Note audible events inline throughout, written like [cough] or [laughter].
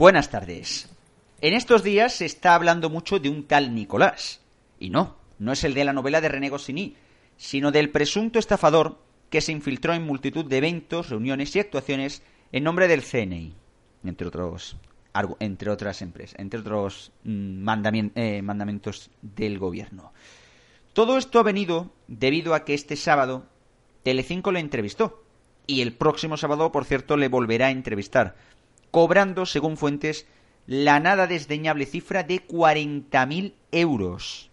Buenas tardes. En estos días se está hablando mucho de un tal Nicolás. Y no, no es el de la novela de René Goscinny, sino del presunto estafador que se infiltró en multitud de eventos, reuniones y actuaciones en nombre del CNI, entre otros entre otras empresas, entre otros mm, eh, mandamientos del gobierno. Todo esto ha venido debido a que este sábado Telecinco le entrevistó y el próximo sábado, por cierto, le volverá a entrevistar cobrando, según fuentes, la nada desdeñable cifra de 40.000 euros.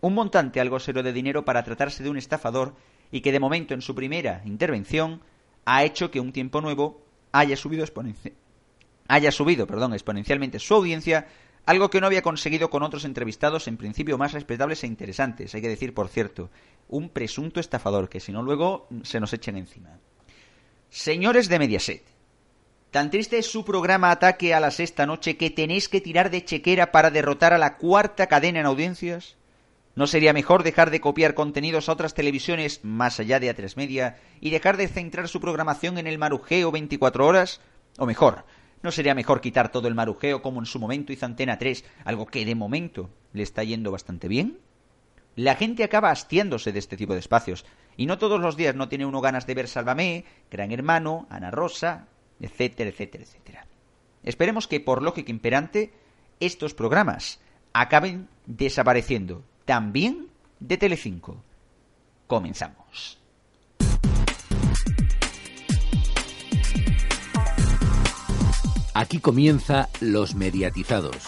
Un montante algo serio de dinero para tratarse de un estafador y que de momento en su primera intervención ha hecho que un tiempo nuevo haya subido, haya subido perdón, exponencialmente su audiencia, algo que no había conseguido con otros entrevistados en principio más respetables e interesantes. Hay que decir, por cierto, un presunto estafador que si no luego se nos echen encima. Señores de Mediaset, Tan triste es su programa Ataque a la Sexta Noche que tenéis que tirar de chequera para derrotar a la cuarta cadena en audiencias. ¿No sería mejor dejar de copiar contenidos a otras televisiones más allá de A3 Media y dejar de centrar su programación en el marujeo 24 horas? O mejor, ¿no sería mejor quitar todo el marujeo como en su momento hizo Antena 3, algo que de momento le está yendo bastante bien? La gente acaba hastiándose de este tipo de espacios, y no todos los días no tiene uno ganas de ver Sálvame, Gran Hermano, Ana Rosa, etcétera, etcétera, etcétera. Esperemos que, por lógica imperante, estos programas acaben desapareciendo también de Telecinco. Comenzamos. Aquí comienza Los Mediatizados.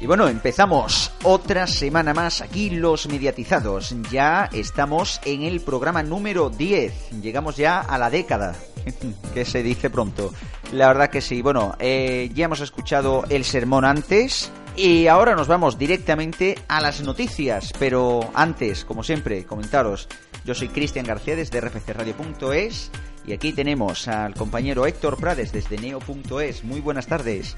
Y bueno, empezamos otra semana más aquí los mediatizados. Ya estamos en el programa número 10. Llegamos ya a la década, [laughs] que se dice pronto. La verdad que sí. Bueno, eh, ya hemos escuchado el sermón antes. Y ahora nos vamos directamente a las noticias. Pero antes, como siempre, comentaros. Yo soy Cristian García desde rfcradio.es. Y aquí tenemos al compañero Héctor Prades desde neo.es. Muy buenas tardes.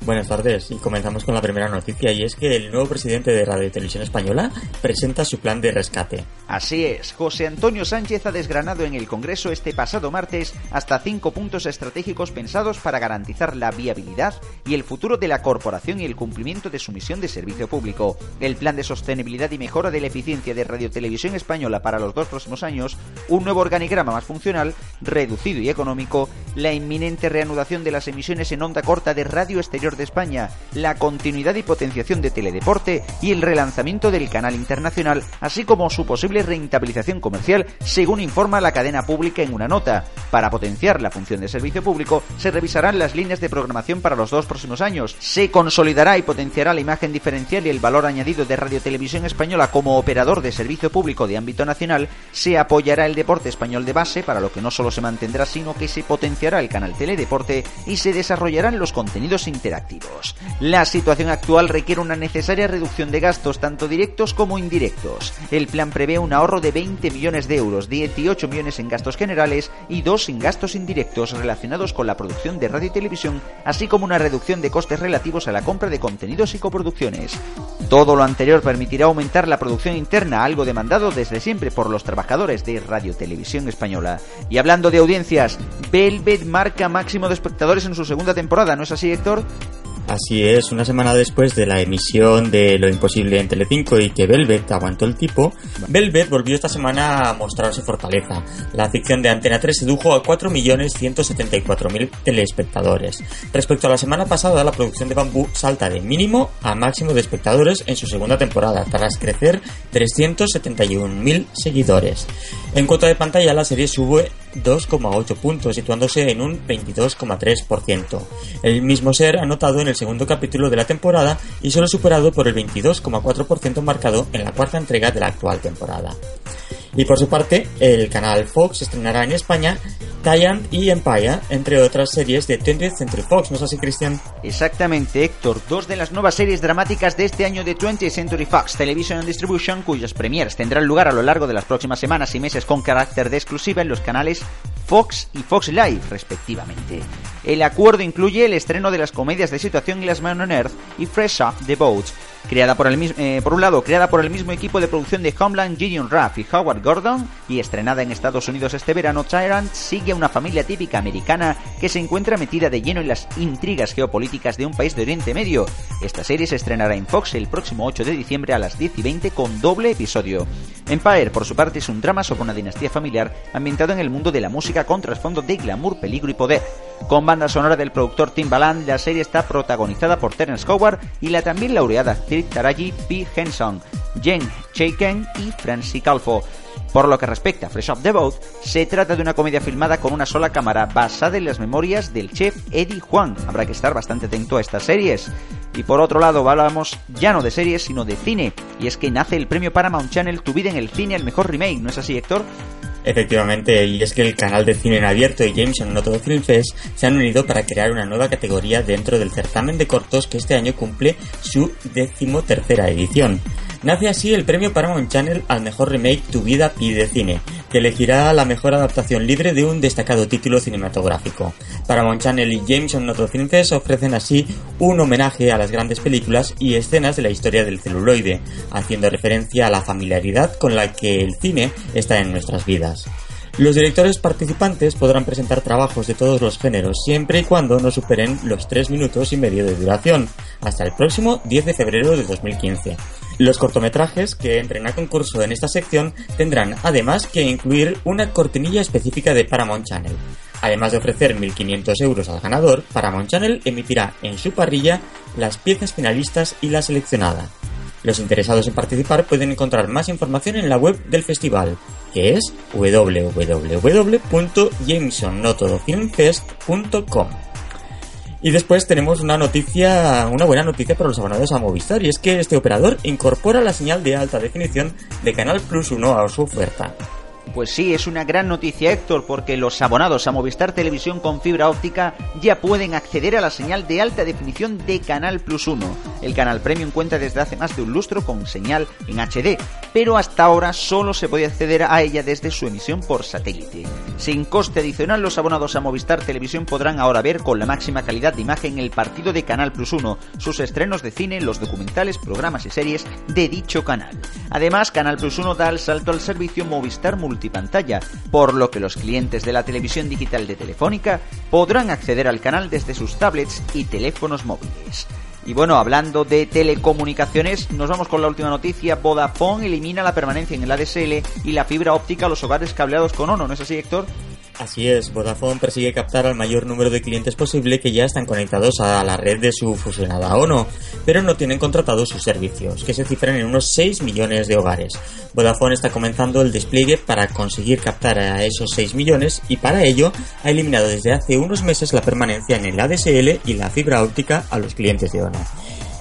Buenas tardes y comenzamos con la primera noticia y es que el nuevo presidente de Radio y Televisión Española presenta su plan de rescate. Así es, José Antonio Sánchez ha desgranado en el Congreso este pasado martes hasta cinco puntos estratégicos pensados para garantizar la viabilidad y el futuro de la corporación y el cumplimiento de su misión de servicio público. El plan de sostenibilidad y mejora de la eficiencia de Radio Televisión Española para los dos próximos años, un nuevo organigrama más funcional, reducido y económico, la inminente reanudación de las emisiones en onda corta de Radio Exterior de España, la continuidad y potenciación de Teledeporte y el relanzamiento del canal internacional, así como su posible rentabilización comercial, según informa la cadena pública en una nota. Para potenciar la función de servicio público, se revisarán las líneas de programación para los dos próximos años, se consolidará y potenciará la imagen diferencial y el valor añadido de Radio Televisión Española como operador de servicio público de ámbito nacional, se apoyará el deporte español de base, para lo que no solo se mantendrá, sino que se potenciará el canal Teledeporte y se desarrollarán los contenidos interactivos la situación actual requiere una necesaria reducción de gastos tanto directos como indirectos. El plan prevé un ahorro de 20 millones de euros, 18 millones en gastos generales y 2 en gastos indirectos relacionados con la producción de radio y televisión, así como una reducción de costes relativos a la compra de contenidos y coproducciones. Todo lo anterior permitirá aumentar la producción interna, algo demandado desde siempre por los trabajadores de Radio Televisión Española. Y hablando de audiencias, Velvet marca máximo de espectadores en su segunda temporada, ¿no es así, Héctor? Así es, una semana después de la emisión de Lo Imposible en Telecinco y que Velvet aguantó el tipo, Velvet volvió esta semana a mostrar su fortaleza. La ficción de Antena 3 sedujo a 4.174.000 telespectadores. Respecto a la semana pasada, la producción de Bambú salta de mínimo a máximo de espectadores en su segunda temporada, tras crecer 371.000 seguidores. En cuota de pantalla, la serie sube 2,8 puntos, situándose en un 22,3%. El mismo ser anotado en el segundo capítulo de la temporada y solo superado por el 22,4% marcado en la cuarta entrega de la actual temporada. Y por su parte, el canal Fox estrenará en España Giant y Empire, entre otras series de 20th Century Fox, ¿no es así, Cristian? Exactamente, Héctor. Dos de las nuevas series dramáticas de este año de 20th Century Fox Television Distribution, cuyas premiers tendrán lugar a lo largo de las próximas semanas y meses con carácter de exclusiva en los canales Fox y Fox Live, respectivamente. El acuerdo incluye el estreno de las comedias de situación y las Man on Earth y Fresh Up the Boat, creada por, el, eh, por un lado creada por el mismo equipo de producción de Homeland, Gideon Raff y Howard Gordon, y estrenada en Estados Unidos este verano, Tyrant sigue a una familia típica americana que se encuentra metida de lleno en las intrigas geopolíticas de un país de Oriente Medio. Esta serie se estrenará en Fox el próximo 8 de diciembre a las 10 y 20 con doble episodio. Empire, por su parte, es un drama sobre una dinastía familiar ambientado en el mundo de la música con trasfondo de glamour, peligro y poder. Con banda sonora del productor Timbaland, la serie está protagonizada por Terence Howard y la también laureada Taraji P. Henson, Jen Chaiken y Francie Calfo. Por lo que respecta a Fresh Off the Boat, se trata de una comedia filmada con una sola cámara basada en las memorias del chef Eddie Juan. Habrá que estar bastante atento a estas series. Y por otro lado, hablamos ya no de series, sino de cine. Y es que nace el premio Paramount Channel Tu vida en el cine al mejor remake, ¿no es así, Héctor? Efectivamente, y es que el canal de cine en abierto y Jameson No Todo Film Fest se han unido para crear una nueva categoría dentro del certamen de cortos que este año cumple su decimotercera edición. Nace así el premio Paramount Channel al mejor remake Tu vida pide cine, que elegirá la mejor adaptación libre de un destacado título cinematográfico. Paramount Channel y Jameson Noto Film Fest ofrecen así un homenaje a las grandes películas y escenas de la historia del celuloide, haciendo referencia a la familiaridad con la que el cine está en nuestras vidas. Los directores participantes podrán presentar trabajos de todos los géneros siempre y cuando no superen los 3 minutos y medio de duración, hasta el próximo 10 de febrero de 2015. Los cortometrajes que entren a concurso en esta sección tendrán además que incluir una cortinilla específica de Paramount Channel. Además de ofrecer 1.500 euros al ganador, Paramount Channel emitirá en su parrilla las piezas finalistas y la seleccionada. Los interesados en participar pueden encontrar más información en la web del festival, que es www.jamesonnotodofilmfest.com. Y después tenemos una noticia, una buena noticia para los abonados a Movistar, y es que este operador incorpora la señal de alta definición de Canal Plus 1 a su oferta. Pues sí, es una gran noticia Héctor, porque los abonados a Movistar Televisión con fibra óptica ya pueden acceder a la señal de alta definición de Canal Plus 1. El canal Premium cuenta desde hace más de un lustro con señal en HD, pero hasta ahora solo se podía acceder a ella desde su emisión por satélite. Sin coste adicional, los abonados a Movistar Televisión podrán ahora ver con la máxima calidad de imagen el partido de Canal Plus 1, sus estrenos de cine, los documentales, programas y series de dicho canal. Además, Canal Plus 1 da el salto al servicio Movistar Multi pantalla, por lo que los clientes de la televisión digital de Telefónica podrán acceder al canal desde sus tablets y teléfonos móviles. Y bueno, hablando de telecomunicaciones, nos vamos con la última noticia. Vodafone elimina la permanencia en el ADSL y la fibra óptica a los hogares cableados con ONO, ¿no es así, Héctor? Así es, Vodafone persigue captar al mayor número de clientes posible que ya están conectados a la red de su fusionada ONO, pero no tienen contratados sus servicios, que se cifran en unos 6 millones de hogares. Vodafone está comenzando el despliegue para conseguir captar a esos 6 millones y para ello ha eliminado desde hace unos meses la permanencia en el ADSL y la fibra óptica a los clientes de ONO.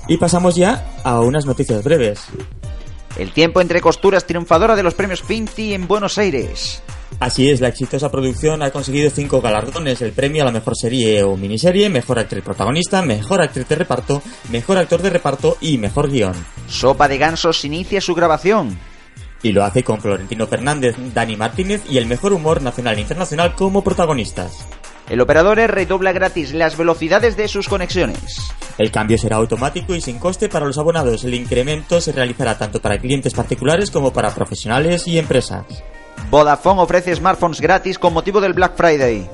Y pasamos ya a unas noticias breves. El tiempo entre costuras triunfadora de los premios Finti en Buenos Aires. Así es, la exitosa producción ha conseguido cinco galardones, el premio a la mejor serie o miniserie, mejor actriz protagonista, mejor actriz de reparto, mejor actor de reparto y mejor guion. Sopa de Gansos inicia su grabación. Y lo hace con Florentino Fernández, Dani Martínez y el mejor humor nacional e internacional como protagonistas. El operador redobla gratis las velocidades de sus conexiones. El cambio será automático y sin coste para los abonados. El incremento se realizará tanto para clientes particulares como para profesionales y empresas. Vodafone ofrece smartphones gratis con motivo del Black Friday.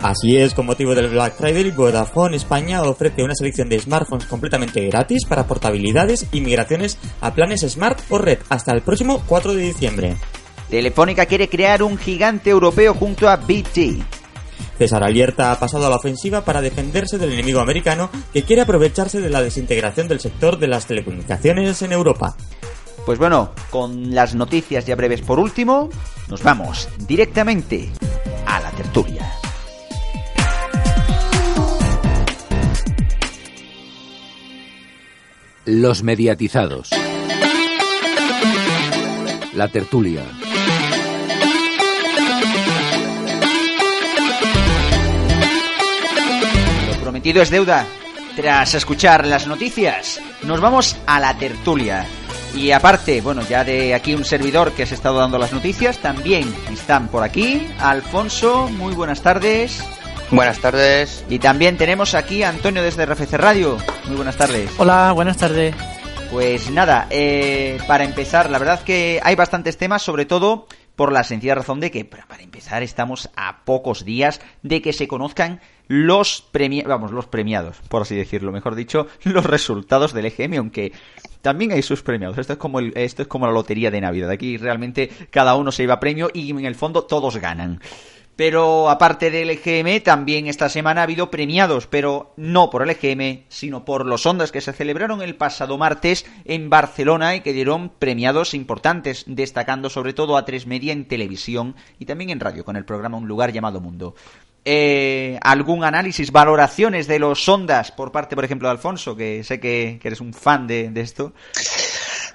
Así es, con motivo del Black Friday, Vodafone España ofrece una selección de smartphones completamente gratis para portabilidades y migraciones a planes Smart o Red hasta el próximo 4 de diciembre. Telefónica quiere crear un gigante europeo junto a BT. César Alierta ha pasado a la ofensiva para defenderse del enemigo americano que quiere aprovecharse de la desintegración del sector de las telecomunicaciones en Europa. Pues bueno, con las noticias ya breves por último, nos vamos directamente a la tertulia. Los mediatizados. La tertulia. Lo prometido es deuda. Tras escuchar las noticias, nos vamos a la tertulia. Y aparte, bueno, ya de aquí un servidor que has estado dando las noticias, también están por aquí. Alfonso, muy buenas tardes. Buenas tardes. Y también tenemos aquí a Antonio desde RFC Radio. Muy buenas tardes. Hola, buenas tardes. Pues nada, eh, para empezar, la verdad que hay bastantes temas, sobre todo por la sencilla razón de que, para empezar, estamos a pocos días de que se conozcan los premiados, vamos, los premiados, por así decirlo, mejor dicho, [laughs] los resultados del EGM, aunque también hay sus premiados. Esto es como el, esto es como la lotería de Navidad. Aquí realmente cada uno se lleva premio y en el fondo todos ganan. Pero aparte del EGM, también esta semana ha habido premiados, pero no por el EGM, sino por los Ondas que se celebraron el pasado martes en Barcelona y que dieron premiados importantes, destacando sobre todo a tres media en televisión y también en radio con el programa Un lugar llamado Mundo. Eh, algún análisis, valoraciones de los Ondas por parte, por ejemplo, de Alfonso, que sé que, eres un fan de, de esto.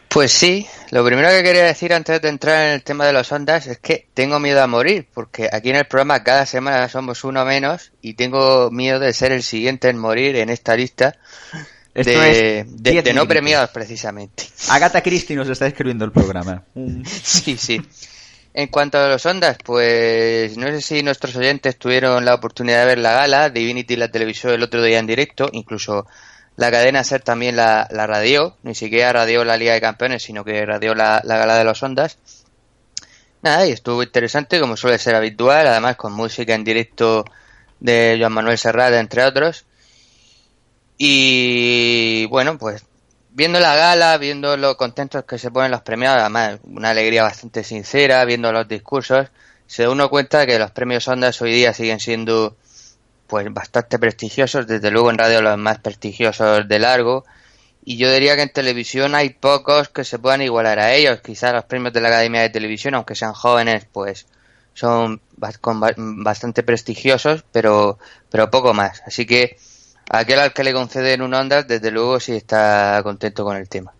Pues sí, lo primero que quería decir antes de entrar en el tema de los ondas es que tengo miedo a morir, porque aquí en el programa cada semana somos uno menos y tengo miedo de ser el siguiente en morir en esta lista de, de, no premiados precisamente. Agatha Christie nos está escribiendo el programa. [laughs] sí, sí. En cuanto a los ondas, pues no sé si nuestros oyentes tuvieron la oportunidad de ver la gala, Divinity la televisión el otro día en directo, incluso la cadena SER también la, la radió, ni siquiera radió la Liga de Campeones, sino que radió la, gala de los Ondas. Nada, y estuvo interesante, como suele ser habitual, además con música en directo de Joan Manuel Serrat, entre otros. Y bueno, pues viendo la gala, viendo lo contentos que se ponen los premiados, además una alegría bastante sincera, viendo los discursos, se da uno cuenta que los premios Ondas hoy día siguen siendo pues bastante prestigiosos, desde luego en radio los más prestigiosos de largo, y yo diría que en televisión hay pocos que se puedan igualar a ellos, quizás los premios de la Academia de Televisión, aunque sean jóvenes, pues son bastante prestigiosos, pero, pero poco más. Así que aquel al que le conceden un Ondas, desde luego sí está contento con el tema.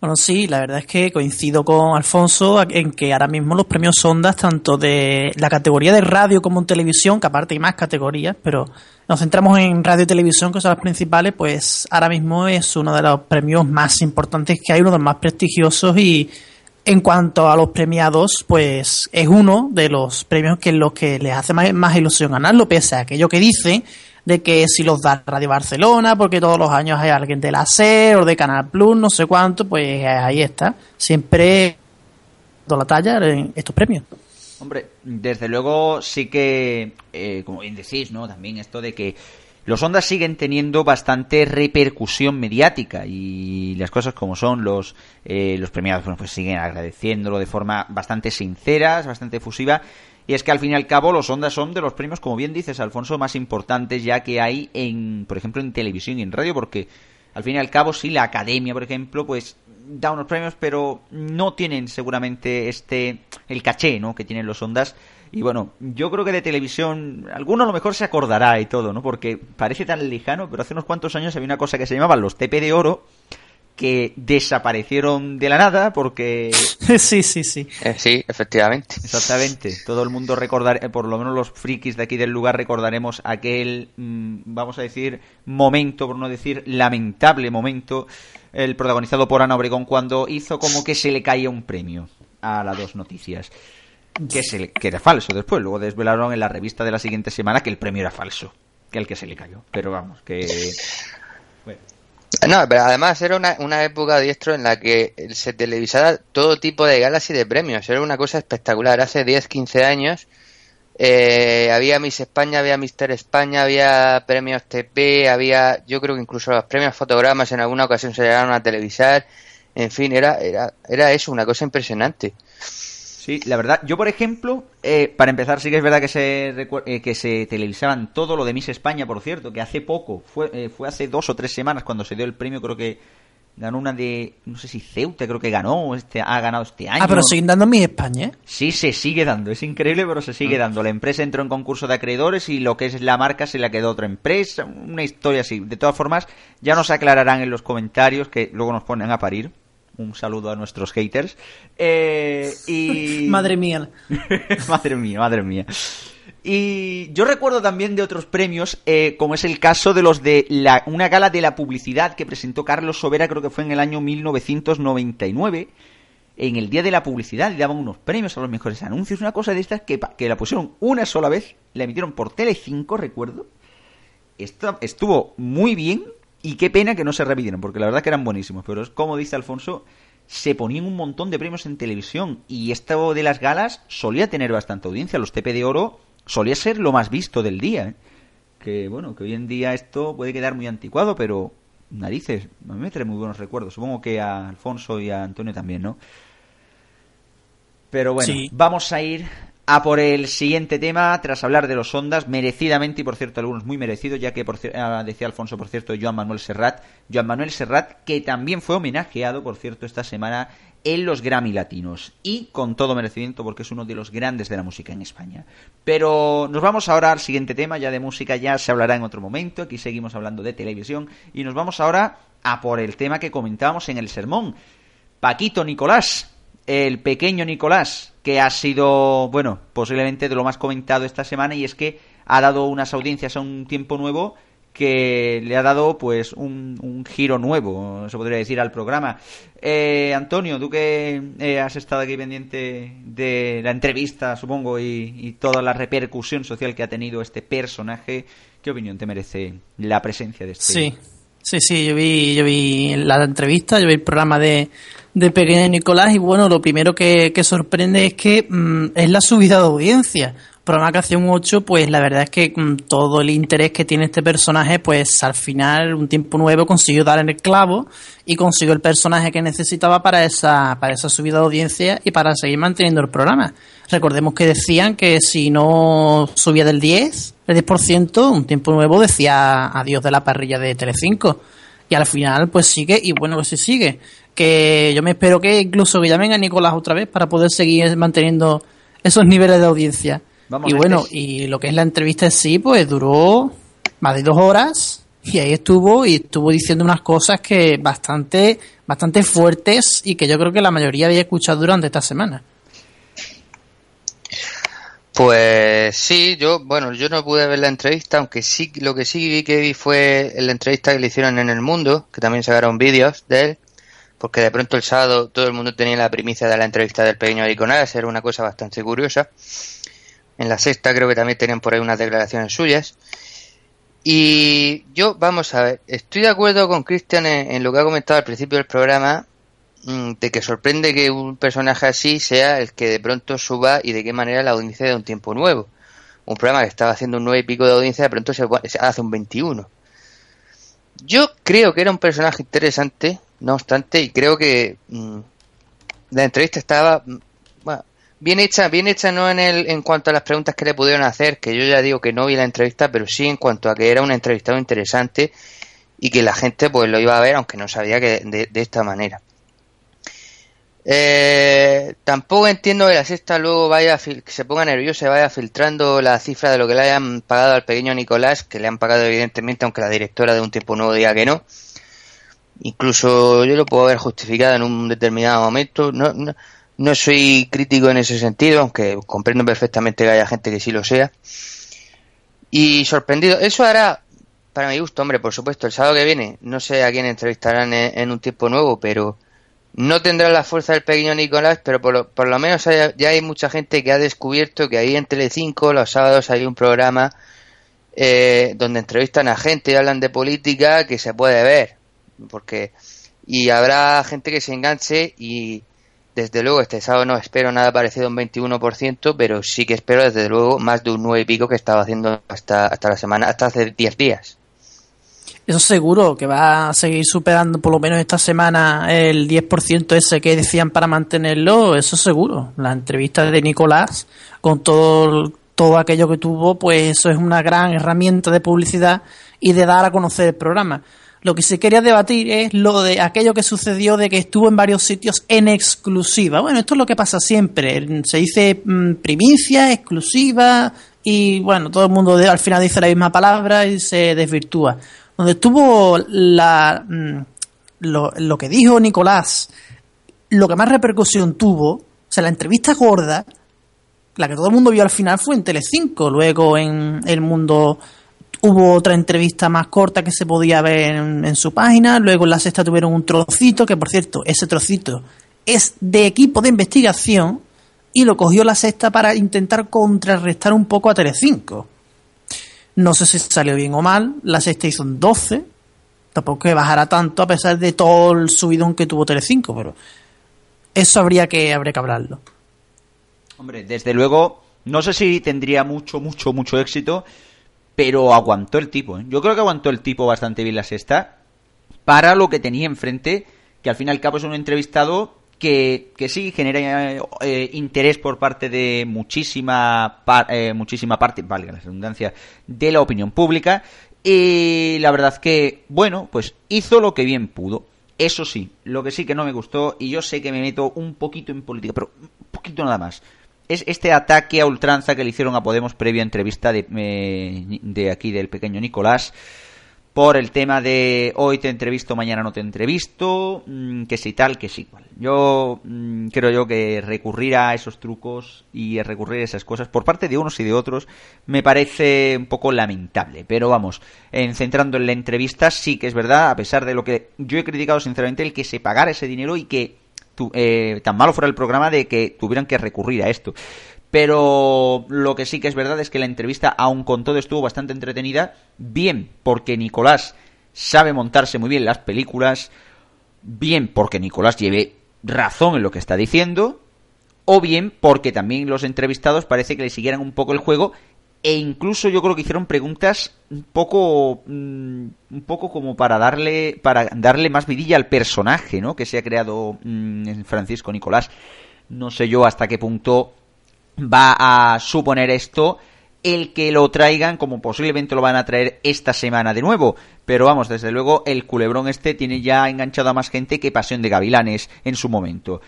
Bueno, sí, la verdad es que coincido con Alfonso en que ahora mismo los premios Ondas, tanto de la categoría de radio como en televisión, que aparte hay más categorías, pero nos centramos en radio y televisión, que son las principales, pues ahora mismo es uno de los premios más importantes que hay, uno de los más prestigiosos y en cuanto a los premiados, pues es uno de los premios que los que les hace más, más ilusión ganarlo, pese a aquello que dicen de que si los da Radio Barcelona, porque todos los años hay alguien de la SER o de Canal Plus, no sé cuánto, pues ahí está. Siempre la talla en estos premios. Hombre, desde luego sí que, eh, como bien decís, ¿no? También esto de que los Ondas siguen teniendo bastante repercusión mediática y las cosas como son, los, eh, los premiados pues siguen agradeciéndolo de forma bastante sincera, bastante efusiva. Y es que al fin y al cabo los Ondas son de los premios, como bien dices, Alfonso, más importantes ya que hay en, por ejemplo, en televisión y en radio, porque al fin y al cabo sí, la academia, por ejemplo, pues da unos premios, pero no tienen seguramente este, el caché, ¿no? Que tienen los Ondas. Y bueno, yo creo que de televisión, alguno a lo mejor se acordará y todo, ¿no? Porque parece tan lejano, pero hace unos cuantos años había una cosa que se llamaba los TP de oro, que desaparecieron de la nada porque... [laughs] sí, sí, sí. Eh, sí, efectivamente. Exactamente. Todo el mundo recordará, eh, por lo menos los frikis de aquí del lugar recordaremos aquel, mm, vamos a decir, momento, por no decir lamentable momento, el protagonizado por Ana Obregón cuando hizo como que se le caía un premio a las dos noticias. Que, se que era falso después. Luego desvelaron en la revista de la siguiente semana que el premio era falso. Que el que se le cayó. Pero vamos, que... No, pero además era una, una época diestro en la que se televisaba todo tipo de galas y de premios. Era una cosa espectacular. Hace 10, 15 años eh, había Miss España, había Mister España, había premios TP, había, yo creo que incluso los premios fotogramas en alguna ocasión se llegaron a televisar. En fin, era, era, era eso, una cosa impresionante. Sí, la verdad, yo por ejemplo, eh, para empezar, sí que es verdad que se, eh, que se televisaban todo lo de Miss España, por cierto, que hace poco, fue, eh, fue hace dos o tres semanas cuando se dio el premio, creo que ganó una de, no sé si Ceuta, creo que ganó, este, ha ganado este año. Ah, pero siguen dando Miss España, Sí, se sigue dando, es increíble, pero se sigue ah. dando. La empresa entró en concurso de acreedores y lo que es la marca se la quedó otra empresa, una historia así. De todas formas, ya nos aclararán en los comentarios que luego nos ponen a parir un saludo a nuestros haters. Eh, y... [laughs] madre mía. [laughs] madre mía, madre mía. Y yo recuerdo también de otros premios, eh, como es el caso de los de la, una gala de la publicidad que presentó Carlos Sobera, creo que fue en el año 1999, en el Día de la Publicidad, y daban unos premios a los mejores anuncios, una cosa de estas que, que la pusieron una sola vez, la emitieron por Tele5, recuerdo. Esto estuvo muy bien, y qué pena que no se repitieron, porque la verdad que eran buenísimos. Pero es como dice Alfonso, se ponían un montón de premios en televisión y esto de las galas solía tener bastante audiencia. Los TP de Oro solía ser lo más visto del día. ¿eh? Que bueno, que hoy en día esto puede quedar muy anticuado, pero narices, a mí me trae muy buenos recuerdos. Supongo que a Alfonso y a Antonio también, ¿no? Pero bueno, vamos a ir a por el siguiente tema, tras hablar de los ondas, merecidamente, y por cierto, algunos muy merecidos, ya que por, ah, decía Alfonso, por cierto, Joan Manuel Serrat, Joan Manuel Serrat, que también fue homenajeado, por cierto, esta semana en los Grammy Latinos, y con todo merecimiento, porque es uno de los grandes de la música en España. Pero nos vamos ahora al siguiente tema, ya de música ya se hablará en otro momento, aquí seguimos hablando de televisión, y nos vamos ahora a por el tema que comentábamos en el sermón. Paquito Nicolás, el pequeño Nicolás, que ha sido, bueno, posiblemente de lo más comentado esta semana y es que ha dado unas audiencias a un tiempo nuevo que le ha dado pues un, giro nuevo, se podría decir, al programa. Eh, Antonio, tú que eh, has estado aquí pendiente de la entrevista, supongo, y, y, toda la repercusión social que ha tenido este personaje, ¿qué opinión te merece la presencia de este? Sí, sí, sí, yo vi, yo vi la entrevista, yo vi el programa de, de Pequeño Nicolás y bueno, lo primero que, sorprende es que mm, es la subida de audiencia. Programa que hace un 8, pues la verdad es que con mm, todo el interés que tiene este personaje, pues al final, un tiempo nuevo, consiguió dar en el clavo y consiguió el personaje que necesitaba para esa, para esa subida de audiencia y para seguir manteniendo el programa. Recordemos que decían que si no subía del 10, el 10%, un tiempo nuevo decía adiós de la parrilla de Telecinco. Y al final, pues sigue, y bueno que se sigue que yo me espero que incluso que llamen a Nicolás otra vez para poder seguir manteniendo esos niveles de audiencia. y bueno, y lo que es la entrevista en sí, pues duró más de dos horas y ahí estuvo y estuvo diciendo unas cosas que bastante, bastante fuertes y que yo creo que la mayoría había escuchado durante esta semana. Pues sí, yo, bueno, yo no pude ver la entrevista, aunque sí, lo que sí vi que vi fue la entrevista que le hicieron en El Mundo, que también sacaron vídeos de él, porque de pronto el sábado todo el mundo tenía la primicia de la entrevista del pequeño Ariconás, era una cosa bastante curiosa. En la sexta creo que también tenían por ahí unas declaraciones suyas. Y yo, vamos a ver, estoy de acuerdo con Cristian en, lo que ha comentado al principio del programa, de que sorprende que un personaje así sea el que de pronto suba y de qué manera la audiencia de un tiempo nuevo. Un programa que estaba haciendo un nueve y pico de audiencia, de pronto se hace un 21. Yo creo que era un personaje interesante, no obstante, y creo que mm, la entrevista estaba mm, bien hecha, bien hecha no en el en cuanto a las preguntas que le pudieron hacer, que yo ya digo que no vi la entrevista, pero sí en cuanto a que era un entrevistado interesante y que la gente pues lo iba a ver, aunque no sabía que de, esta manera. Eh, tampoco entiendo que la sexta luego vaya que se ponga nervioso y vaya filtrando la cifra de lo que le hayan pagado al pequeño Nicolás, que le han pagado evidentemente, aunque la directora de un tiempo nuevo diga que no. Incluso yo lo puedo haber justificado en un determinado momento. No, no, soy crítico en ese sentido, aunque comprendo perfectamente que haya gente que sí lo sea. Y sorprendido. Eso hará, para mi gusto, hombre, por supuesto, el sábado que viene. No sé a quién entrevistarán en, un tiempo nuevo, pero no tendrá la fuerza del pequeño Nicolás, pero por lo, por lo menos ya hay mucha gente que ha descubierto que ahí en Telecinco los sábados hay un programa eh, donde entrevistan a gente y hablan de política que se puede ver porque y habrá gente que se enganche y desde luego este sábado no espero nada parecido a un 21%, pero sí que espero desde luego más de un 9 y pico que estaba haciendo hasta, hasta la semana, hasta hace 10 días. Eso seguro que va a seguir superando por lo menos esta semana el 10% ese que decían para mantenerlo, eso seguro. La entrevista de Nicolás con todo, todo aquello que tuvo, pues eso es una gran herramienta de publicidad y de dar a conocer el programa. Lo que se quería debatir es lo de aquello que sucedió de que estuvo en varios sitios en exclusiva. Bueno, esto es lo que pasa siempre. Se dice mm, primicia, exclusiva, y bueno, todo el mundo al final dice la misma palabra y se desvirtúa. Donde estuvo la, mm, lo, que dijo Nicolás, lo que más repercusión tuvo, o sea, la entrevista gorda, la que todo el mundo vio al final fue en Telecinco, luego en El Mundo Hubo otra entrevista más corta que se podía ver en, su página. Luego en la sexta tuvieron un trocito, que por cierto, ese trocito es de equipo de investigación y lo cogió la sexta para intentar contrarrestar un poco a Telecinco. No sé si salió bien o mal. La sexta hizo un 12. Tampoco que bajara tanto a pesar de todo el subidón que tuvo Telecinco, pero Eso habría que, habría que hablarlo. Hombre, desde luego, no sé si tendría mucho, mucho, mucho éxito, pero aguantó el tipo. ¿eh? Yo creo que aguantó el tipo bastante bien la sexta para lo que tenía enfrente, que al fin y al cabo es un entrevistado que, que sí genera eh, interés por parte de muchísima, eh, muchísima parte, valga la redundancia, de la opinión pública. Y la verdad que, bueno, pues hizo lo que bien pudo. Eso sí, lo que sí que no me gustó, y yo sé que me meto un poquito en política, pero un poquito nada más es este ataque a ultranza que le hicieron a Podemos previa entrevista de, eh, de aquí del pequeño Nicolás por el tema de hoy te entrevisto, mañana no te entrevisto, mm, que si tal, que si cual. Yo mm, creo yo que recurrir a esos trucos y recurrir a esas cosas por parte de unos y de otros me parece un poco lamentable. Pero vamos, en centrando en la entrevista, sí que es verdad, a pesar de lo que yo he criticado sinceramente, el que se pagara ese dinero y que eh, tan malo fuera el programa de que tuvieran que recurrir a esto. Pero lo que sí que es verdad es que la entrevista, aun con todo, estuvo bastante entretenida. Bien, porque Nicolás sabe montarse muy bien las películas. Bien, porque Nicolás lleve razón en lo que está diciendo. O bien, porque también los entrevistados parece que le siguieran un poco el juego e incluso yo creo que hicieron preguntas un poco mm, un poco como para darle para darle más vidilla al personaje no que se ha creado mm, Francisco Nicolás no sé yo hasta qué punto va a suponer esto el que lo traigan como posiblemente lo van a traer esta semana de nuevo. Pero vamos desde luego el culebrón este tiene ya enganchado a más gente que Pasión de Gavilanes en su momento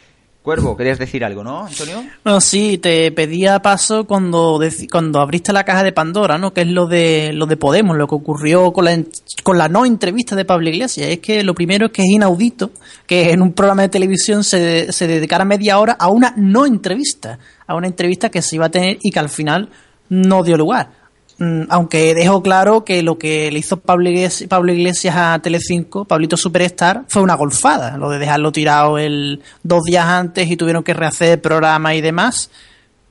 Cuervo, querías decir algo, ¿no, Antonio? No, sí, te pedía paso cuando, cuando abriste la caja de Pandora, ¿no? Que es lo de, lo de Podemos, lo que ocurrió con la, con la no entrevista de Pablo Iglesias. Es que lo primero es que es inaudito que en un programa de televisión se, se dedicara media hora a una no entrevista, a una entrevista que se iba a tener y que al final no dio lugar. Mm, aunque dejo claro que lo que le hizo Pablo Iglesias, Pablo Iglesias a Telecinco, Pablito Superstar, fue una golfada, lo de dejarlo tirado el dos días antes y tuvieron que rehacer el programa y demás,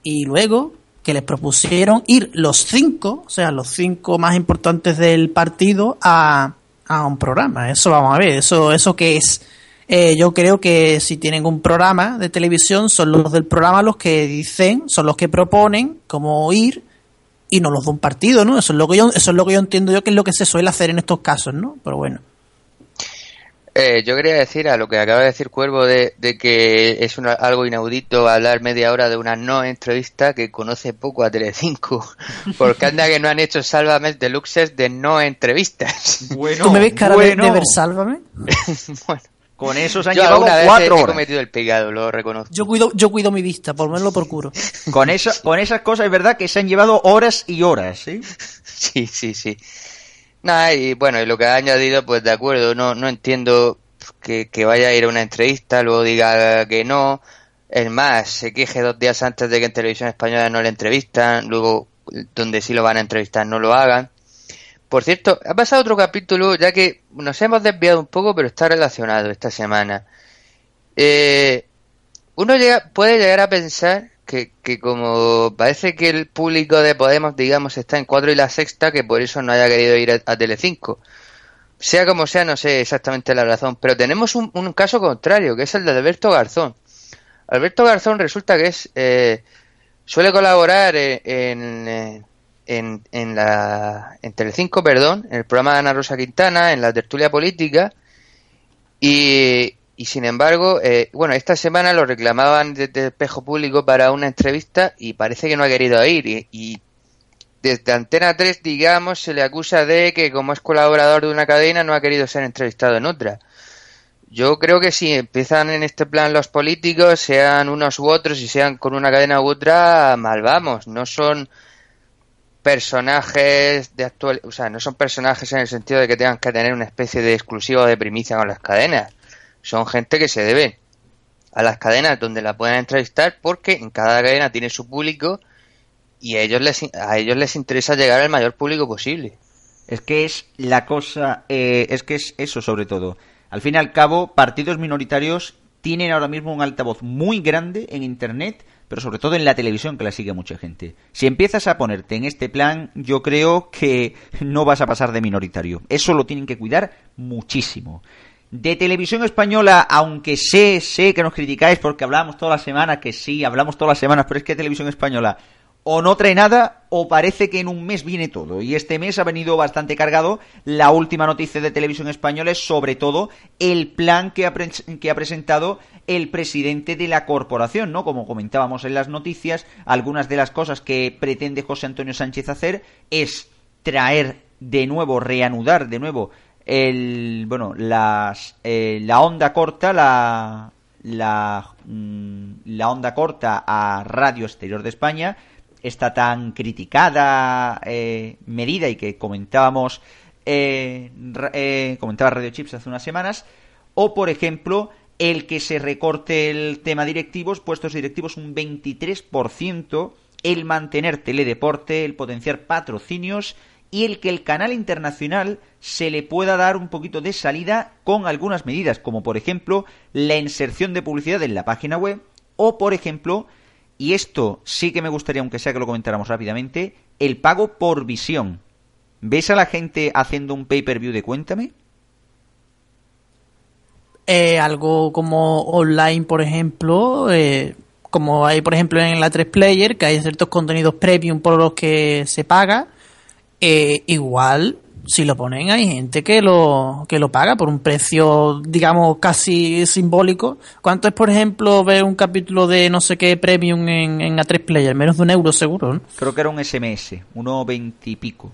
y luego que les propusieron ir los cinco, o sea, los cinco más importantes del partido a, a un programa. Eso vamos a ver, eso, eso qué es. Eh, yo creo que si tienen un programa de televisión, son los del programa los que dicen, son los que proponen cómo ir y no los da un partido, ¿no? Eso es lo que yo, eso es lo que yo entiendo yo que es lo que se suele hacer en estos casos, ¿no? Pero bueno. Eh, yo quería decir a lo que acaba de decir Cuervo de, que es algo inaudito hablar media hora de una no entrevista que conoce poco a Telecinco, [laughs] porque anda que no han hecho Sálvame Deluxes de no entrevistas. Bueno, ¿Tú me ves cara de, ver Sálvame? [laughs] [laughs] bueno. Con eso se han [laughs] llevado cuatro horas. He cometido el pecado, lo reconozco. Yo cuido, yo cuido mi vista, por lo menos lo procuro. [laughs] con, con esas cosas es verdad que se han llevado horas y horas, ¿sí? [laughs] Sí, sí, sí. Nada, y bueno, y lo que ha añadido, pues de acuerdo, no, no entiendo que, que vaya a ir a una entrevista, luego diga que no. Es más, se queje dos días antes de que en televisión española no le entrevistan, luego donde sí lo van a entrevistar no lo hagan. Por cierto, ha pasado otro capítulo, ya que nos hemos desviado un poco, pero está relacionado esta semana. Eh, uno puede llegar a pensar que, como parece que el público de Podemos, digamos, está en cuatro y la sexta, que por eso no haya querido ir a, Telecinco. Sea como sea, no sé exactamente la razón, pero tenemos un, caso contrario, que es el de Alberto Garzón. Alberto Garzón resulta que es eh, suele colaborar en, eh, en, en, la, en Telecinco, perdón, en el programa de Ana Rosa Quintana, en la tertulia política, y, y sin embargo, eh, bueno, esta semana lo reclamaban desde espejo público para una entrevista y parece que no ha querido ir. Y, y, desde Antena 3, digamos, se le acusa de que como es colaborador de una cadena no ha querido ser entrevistado en otra. Yo creo que si empiezan en este plan los políticos, sean unos u otros y sean con una cadena u otra, mal vamos. No son personajes de actual, o sea, no son personajes en el sentido de que tengan que tener una especie de exclusivo de primicia con las cadenas. Son gente que se deben a las cadenas donde la pueden entrevistar porque en cada cadena tiene su público y a ellos les, a ellos les interesa llegar al mayor público posible. Es que es la cosa, eh, es que es eso sobre todo. Al fin y al cabo, partidos minoritarios tienen ahora mismo un altavoz muy grande en Internet pero sobre todo en la televisión que la sigue mucha gente. Si empiezas a ponerte en este plan, yo creo que no vas a pasar de minoritario. Eso lo tienen que cuidar muchísimo. De televisión española, aunque sé, sé que nos criticáis porque hablamos todas las semanas, que sí, hablamos todas las semanas, pero es que televisión española o no trae nada o parece que en un mes viene todo. Y este mes ha venido bastante cargado. La última noticia de televisión española es sobre todo el plan que ha, presentado el presidente de la corporación, ¿no? Como comentábamos en las noticias, algunas de las cosas que pretende José Antonio Sánchez hacer es traer de nuevo, reanudar de nuevo el, bueno, las, eh, la onda corta, la, mm, la onda corta a Radio Exterior de España, esta tan criticada eh, medida y que comentábamos eh, eh, comentaba Radio Chips hace unas semanas o por ejemplo el que se recorte el tema directivos puestos directivos un 23% el mantener teledeporte el potenciar patrocinios y el que el canal internacional se le pueda dar un poquito de salida con algunas medidas como por ejemplo la inserción de publicidad en la página web o por ejemplo y esto sí que me gustaría, aunque sea que lo comentáramos rápidamente, el pago por visión. ¿Ves a la gente haciendo un pay-per-view de Cuéntame? Eh, algo como online, por ejemplo, eh, como hay, por ejemplo, en la 3 Player, que hay ciertos contenidos premium por los que se paga, eh, igual si lo ponen hay gente que lo que lo paga por un precio digamos casi simbólico. ¿cuánto es por ejemplo ver un capítulo de no sé qué premium en, en A3 Player? menos de un euro seguro ¿no? creo que era un SMS uno y pico.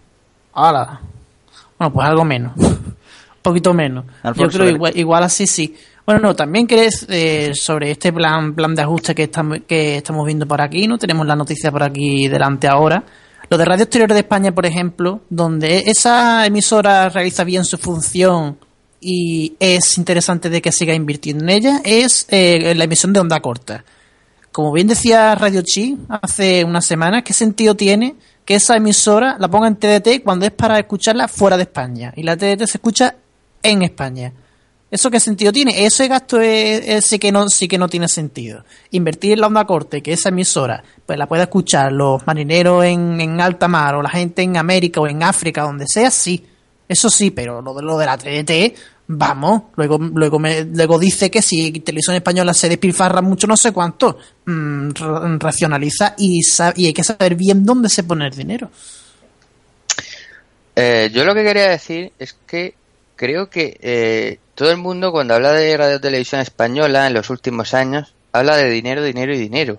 ¡Hala! bueno pues algo menos. [laughs] Un poquito menos. Yo creo igual, igual, así sí. Bueno no también crees eh, sobre este plan plan de ajuste que estamos que estamos viendo por aquí no tenemos la noticia por aquí delante ahora lo de Radio Exterior de España, por ejemplo, donde esa emisora realiza bien su función y es interesante de que siga invirtiendo en ella, es eh, la emisión de onda corta. Como bien decía Radio Chi hace unas semanas, ¿qué sentido tiene que esa emisora la ponga en TDT cuando es para escucharla fuera de España? Y la TDT se escucha en España. ¿Eso qué sentido tiene? Ese gasto sí, que no, sí que no tiene sentido. Invertir en la onda corte, que esa emisora pues la pueda escuchar los marineros en, en alta mar o la gente en América o en África, donde sea, sí. Eso sí, pero lo de, lo de la TDT, vamos. Luego, luego, luego dice que si Televisión Española se despilfarra mucho, no sé cuánto, mmm, racionaliza y, y hay que saber bien dónde se pone el dinero. Eh, yo lo que quería decir es que creo que eh, todo el mundo cuando habla de radio televisión española en los últimos años habla de dinero, dinero y dinero.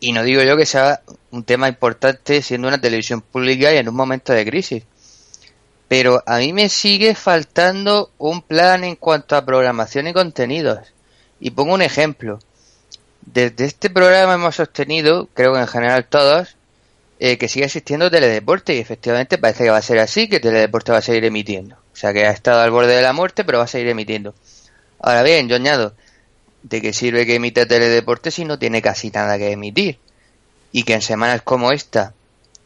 Y no digo yo que sea un tema importante siendo una televisión pública y en un momento de crisis. Pero a mí me sigue faltando un plan en cuanto a programación y contenidos. Y pongo un ejemplo. Desde este programa hemos sostenido, creo que en general todos, eh, que sigue existiendo teledeporte y efectivamente parece que va a ser así, que teledeporte va a seguir emitiendo. O sea que ha estado al borde de la muerte, pero va a seguir emitiendo. Ahora bien, yo añado, ¿de qué sirve que emita teledeporte si no tiene casi nada que emitir? Y que en semanas como esta,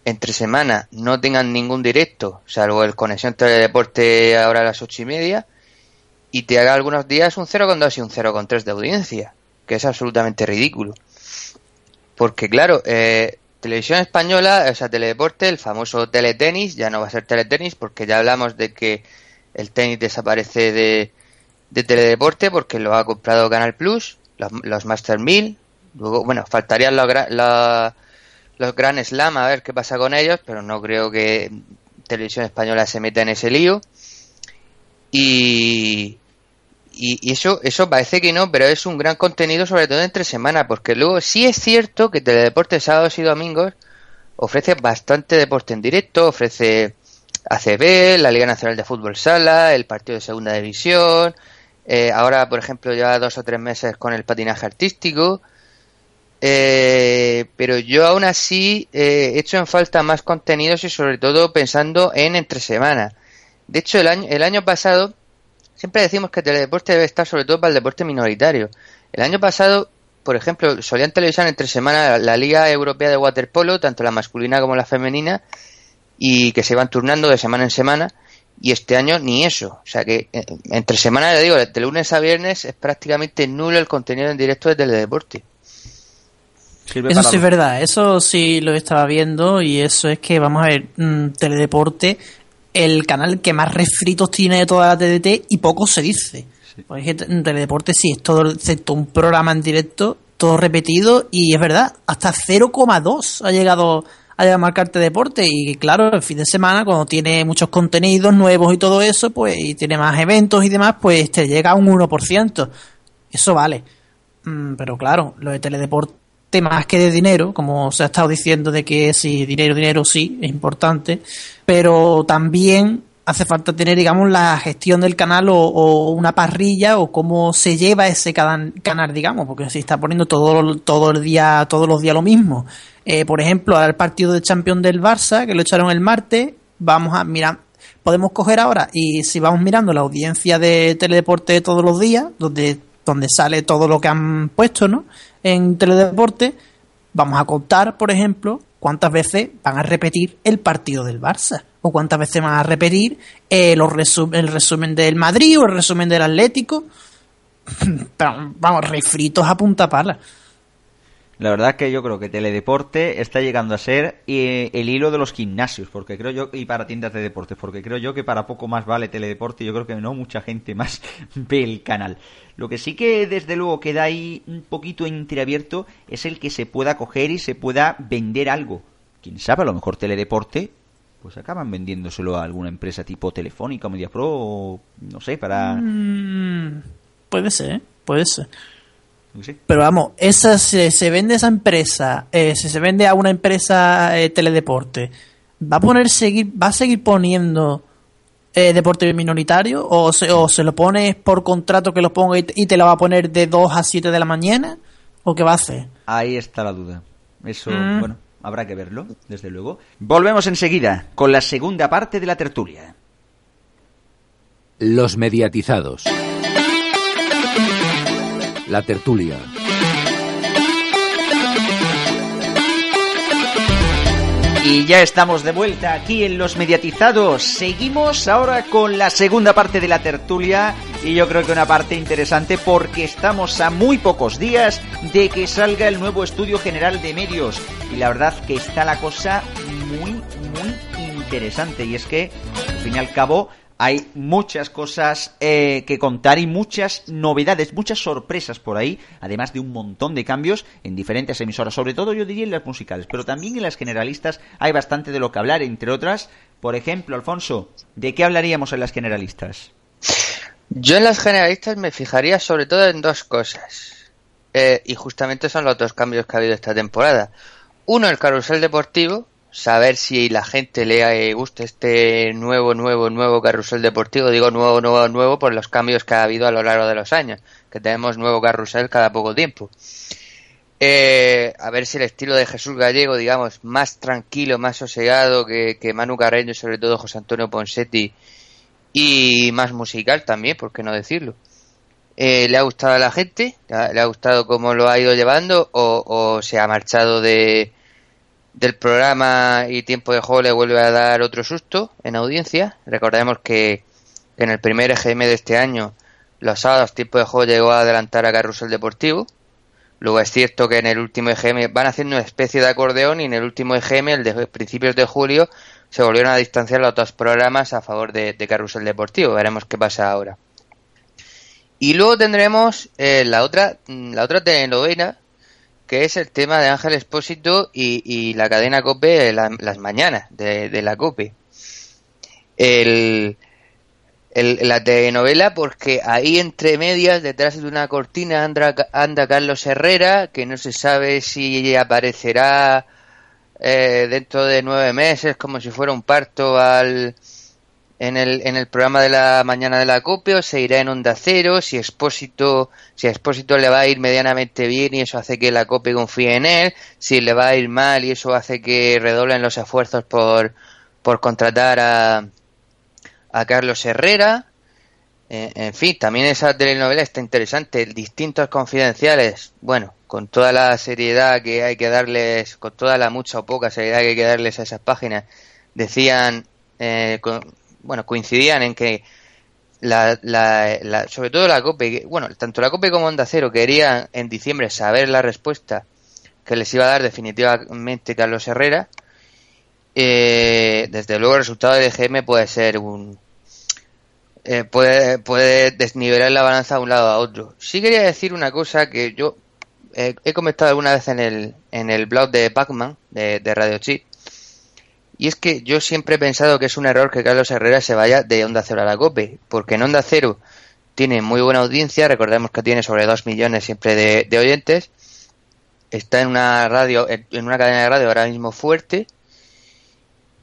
entre semanas, no tengan ningún directo, salvo el conexión teledeporte ahora a las ocho y media, y te haga algunos días un 0,2 y un 0,3 de audiencia, que es absolutamente ridículo. Porque claro, eh, Televisión española, o sea, teledeporte, el famoso teletenis, ya no va a ser teletenis porque ya hablamos de que el tenis desaparece de, de teledeporte porque lo ha comprado Canal Plus, los, Master 1000, luego, bueno, faltarían los, los Grand Slam a ver qué pasa con ellos, pero no creo que Televisión Española se meta en ese lío. Y, y, eso, eso parece que no, pero es un gran contenido, sobre todo entre semana, porque luego sí es cierto que Teledeporte sábados y domingos ofrece bastante deporte en directo, ofrece ACB, la Liga Nacional de Fútbol Sala, el partido de Segunda División, eh, ahora, por ejemplo, lleva dos o tres meses con el patinaje artístico, eh, pero yo aún así eh, he hecho en falta más contenidos y sobre todo pensando en entre semana. De hecho, el año, el año pasado Siempre decimos que el teledeporte debe estar sobre todo para el deporte minoritario. El año pasado, por ejemplo, solían televisar entre semana la Liga Europea de Waterpolo, tanto la masculina como la femenina, y que se van turnando de semana en semana. Y este año ni eso. O sea que eh, entre semana, le digo, de lunes a viernes es prácticamente nulo el contenido en directo de teledeporte. eso sí es verdad, eso sí lo estaba viendo y eso es que, vamos a ver, mm, teledeporte el canal que más refritos tiene de toda la TDT y poco se dice. Pues es que en Teledeporte sí, es todo, excepto un programa en directo, todo repetido, y es verdad, hasta 0,2 ha llegado a marcarte deporte y claro, el fin de semana cuando tiene muchos contenidos nuevos y todo eso, pues y tiene más eventos y demás, pues te llega a un 1%. Eso vale. Mm, pero claro, lo de teledeporte más que de dinero, como se ha estado diciendo de que sí, dinero, dinero sí, es importante, pero también hace falta tener, digamos, la gestión del canal o, una parrilla o cómo se lleva ese canal, digamos, porque si está poniendo todo, todo el día, todos los días lo mismo. Eh, por ejemplo, al partido de Champions del Barça, que lo echaron el martes, vamos a mirar, podemos coger ahora y si vamos mirando la audiencia de Teledeporte todos los días, donde, donde sale todo lo que han puesto, ¿no? En Teledeporte, vamos a contar, por ejemplo, cuántas veces van a repetir el partido del Barça o cuántas veces van a repetir eh, los el resumen del Madrid o el resumen del Atlético. [laughs] vamos, refritos a punta pala. La verdad que yo creo que Teledeporte está llegando a ser eh, el hilo de los gimnasios, porque creo yo, y para tiendas de deportes, porque creo yo que para poco más vale Teledeporte, yo creo que no mucha gente más [laughs] ve el canal. Lo que sí que desde luego queda ahí un poquito entreabierto es el que se pueda coger y se pueda vender algo. Quién sabe, a lo mejor Teledeporte pues acaban vendiéndoselo a alguna empresa tipo Telefónica MediaPro o no sé, para... Mm, puede ser, puede ser. Pero vamos, esa se, se vende esa empresa, eh, si se vende a una empresa eh, teledeporte, ¿va a poner seguir, va a seguir poniendo eh, deporte minoritario o se, o se lo pones por contrato que lo ponga y, te lo va a poner de 2 a 7 de la mañana o qué va a hacer? Ahí está la duda. Eso, mm. bueno, Habrá que verlo, desde luego. Volvemos enseguida con la segunda parte de la tertulia. Los mediatizados. La tertulia. Y ya estamos de vuelta aquí en Los Mediatizados. Seguimos ahora con la segunda parte de la tertulia y yo creo que una parte interesante porque estamos a muy pocos días de que salga el nuevo estudio general de medios y la verdad que está la cosa muy, muy interesante y es que al fin y al cabo hay muchas cosas eh, que contar y muchas novedades, muchas sorpresas por ahí, además de un montón de cambios en diferentes emisoras, sobre todo yo diría en las musicales, pero también en las generalistas hay bastante de lo que hablar, entre otras, por ejemplo, Alfonso, ¿de qué hablaríamos en las generalistas? Yo en las generalistas me fijaría sobre todo en dos cosas, eh, y justamente son los dos cambios que ha habido esta temporada. Uno, el carrusel deportivo, saber si la gente le gusta este nuevo, nuevo, nuevo carrusel deportivo. Digo nuevo, nuevo, nuevo por los cambios que ha habido a lo largo de los años, que tenemos nuevo carrusel cada poco tiempo. Eh, a ver si el estilo de Jesús Gallego, digamos, más tranquilo, más sosegado que, que Manu Carreño, sobre todo José Antonio Ponsetti, y más musical también, por qué no decirlo. Eh, ¿Le ha gustado a la gente? ¿Le ha gustado cómo lo ha ido llevando? o se ha marchado de, del programa y tiempo de juego le vuelve a dar otro susto en audiencia. Recordemos que en el primer EGM de este año los sábados tiempo de juego llegó a adelantar a Carrusel Deportivo. Luego es cierto que en el último EGM van haciendo una especie de acordeón y en el último EGM, el de principios de julio, se volvieron a distanciar los otros programas a favor de, Carrusel Deportivo. Veremos qué pasa ahora. Y luego tendremos eh, la otra la otra telenovela que es el tema de Ángel Espósito y, la cadena COPE las mañanas de, la COPE. El, la telenovela porque ahí entre medias, detrás de una cortina, anda, anda Carlos Herrera, que no se sabe si aparecerá eh, dentro de nueve meses como si fuera un parto al en el, en el programa de la mañana de la COPE o se irá en onda cero, si Expósito, si a Expósito le va a ir medianamente bien y eso hace que la COPE confíe en él, si le va a ir mal y eso hace que redoblen los esfuerzos por, por contratar a, a Carlos Herrera. Eh, en fin, también esa telenovela está interesante, distintos confidenciales, bueno, con toda la seriedad que hay que darles, con toda la mucha o poca seriedad que hay que darles a esas páginas, decían eh, bueno, coincidían en que la, la, sobre todo la COPE, bueno, tanto la COPE como Onda Cero querían en diciembre saber la respuesta que les iba a dar definitivamente Carlos Herrera. Eh, desde luego el resultado de GM puede ser un, eh, puede, puede desnivelar la balanza de un lado a otro. Sí quería decir una cosa que yo eh, he comentado alguna vez en el, en el blog de Pacman, de, de Radio Chip, y es que yo siempre he pensado que es un error que Carlos Herrera se vaya de Onda Cero a la COPE, porque en Onda Cero tiene muy buena audiencia, recordemos que tiene sobre 2 millones siempre de, oyentes, está en una radio, en una cadena de radio ahora mismo fuerte,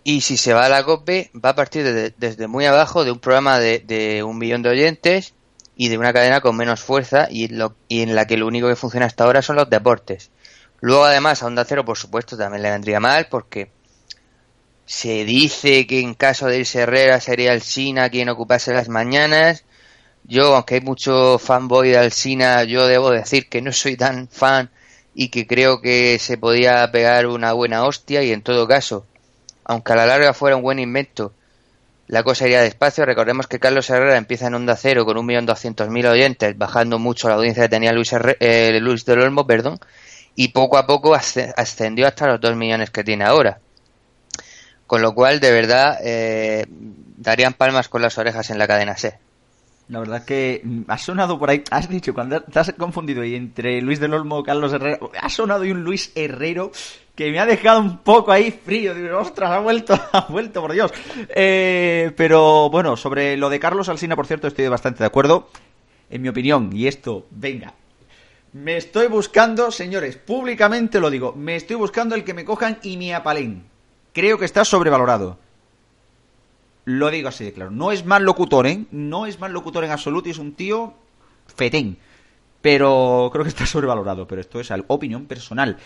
y si se va a la COPE, va a partir de- desde muy abajo de un programa de, un millón de oyentes y de una cadena con menos fuerza y, y en la que lo único que funciona hasta ahora son los deportes. Luego, además, a Onda Cero, por supuesto, también le vendría mal porque se dice que en caso de irse Herrera sería el Sina quien ocupase las mañanas. Yo, aunque hay mucho fanboy de Alsina, yo debo decir que no soy tan fan y que creo que se podía pegar una buena hostia y en todo caso, aunque a la larga fuera un buen invento, la cosa iría despacio. Recordemos que Carlos Herrera empieza en Onda Cero con 1.200.000 oyentes, bajando mucho la audiencia que tenía Luis, Herre- eh, Luis del Olmo, perdón, y poco a poco asce- ascendió hasta los 2 millones que tiene ahora. Con lo cual, de verdad, eh, darían palmas con las orejas en la cadena C. La verdad que mm, ha sonado por ahí, has dicho, cuando te has confundido y entre Luis del Olmo Carlos Herrera, ha sonado y un Luis Herrero que me ha dejado un poco ahí frío. Digo, ostras, ha vuelto, [laughs] ha vuelto, por Dios. Eh, pero bueno, sobre lo de Carlos Alsina, por cierto, estoy bastante de acuerdo. En mi opinión, y esto, venga. Me estoy buscando, señores, públicamente lo digo, me estoy buscando el que me cojan y me apalen. Creo que está sobrevalorado. Lo digo así de claro. No es mal locutor, ¿eh? No es mal locutor en absoluto y es un tío fetén. Pero creo que está sobrevalorado. Pero esto es opinión personal.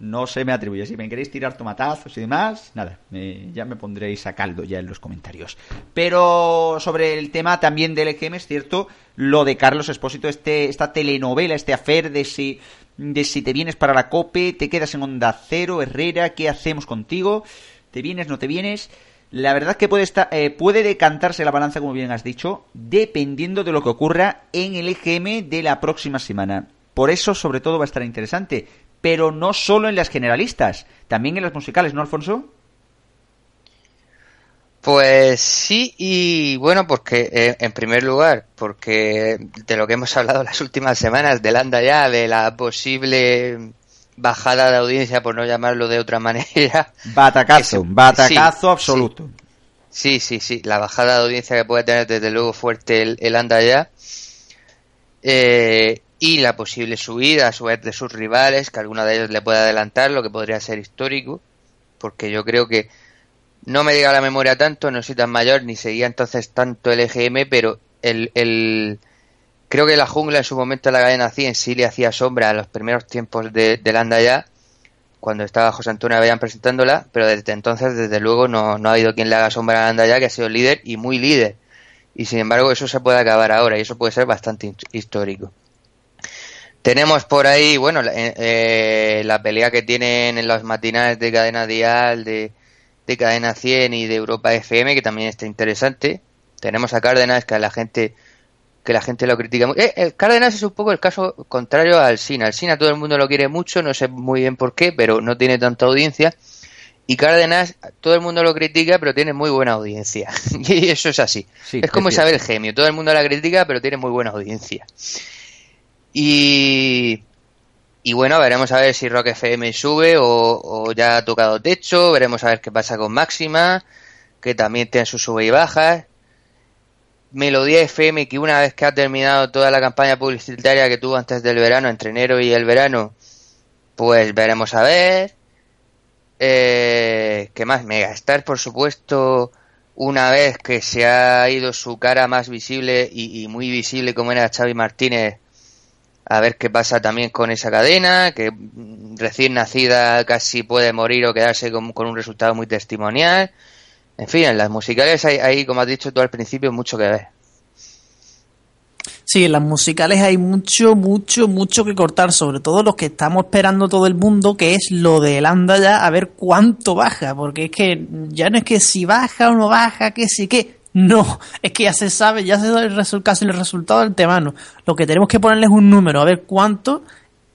No se me atribuye. Si me queréis tirar tomatazos y demás, nada, ya me pondréis a caldo ya en los comentarios. Pero sobre el tema también del EGM es cierto lo de Carlos Espósito, este, esta telenovela, este afer de si, de si te vienes para la COPE, te quedas en Onda Cero, Herrera, ¿qué hacemos contigo? ¿Te vienes, no te vienes? La verdad que puede, estar, eh, puede decantarse la balanza, como bien has dicho, dependiendo de lo que ocurra en el EGM de la próxima semana. Por eso, sobre todo, va a estar interesante. Pero no solo en las generalistas, también en las musicales, ¿no, Alfonso? Pues sí, y bueno, porque eh, en primer lugar, porque de lo que hemos hablado las últimas semanas del anda ya, de la posible bajada de audiencia, por no llamarlo de otra [laughs] manera. Batacazo, batacazo sí, absoluto. Sí, sí, sí, la bajada de audiencia que puede tener desde luego fuerte el, el anda ya. Eh, y la posible subida a su vez de sus rivales, que alguno de ellos le puede adelantar, lo que podría ser histórico, porque yo creo que no me llega la memoria tanto, no soy tan mayor, ni seguía entonces tanto el EGM, pero el, el creo que la jungla en su momento la cadena 100 sí le hacía sombra a los primeros tiempos de, del anda ya, cuando estaba José Antonio Avellán presentándola, pero desde entonces, desde luego, no, no ha habido quien le haga sombra a Anda ya, que ha sido líder y muy líder. Y sin embargo, eso se puede acabar ahora y eso puede ser bastante hist- histórico. Tenemos por ahí, bueno, eh, eh, la pelea que tienen en los matinales de Cadena Dial, de, de Cadena 100 y de Europa FM, que también está interesante. Tenemos a Cárdenas, que a la gente que la gente lo critica. mu- Eh, eh, Cárdenas es un poco el caso contrario al Sina. Al Sina todo el mundo lo quiere mucho, no sé muy bien por qué, pero no tiene tanta audiencia. Y Cárdenas, todo el mundo lo critica, pero tiene muy buena audiencia. [laughs] y eso es así. Sí, es como. Isabel Gemio, todo el mundo la critica, pero tiene muy buena audiencia. Y, y bueno, veremos a ver si Rock FM sube o, ya ha tocado techo, veremos a ver qué pasa con Máxima, que también tiene sus sube y bajas. Melodía FM, que una vez que ha terminado toda la campaña publicitaria que tuvo antes del verano, entre enero y el verano, pues veremos a ver. Eh, ¿Qué más? Megastar, por supuesto, una vez que se ha ido su cara más visible y, y muy visible como era Xavi Martínez, a ver qué pasa también con esa cadena, que recién nacida casi puede morir o quedarse con, con un resultado muy testimonial. En fin, en las musicales hay, hay, como has dicho tú al principio, mucho que ver. Sí, en las musicales hay mucho, mucho, mucho que cortar, sobre todo los que estamos esperando todo el mundo, que es lo del anda ya, a ver cuánto baja, porque es que ya no es que si baja o no baja, que sí que, no, es que ya se sabe, ya se sabe el casi el resultado del temano. Lo que tenemos que ponerle es un número, a ver cuánto,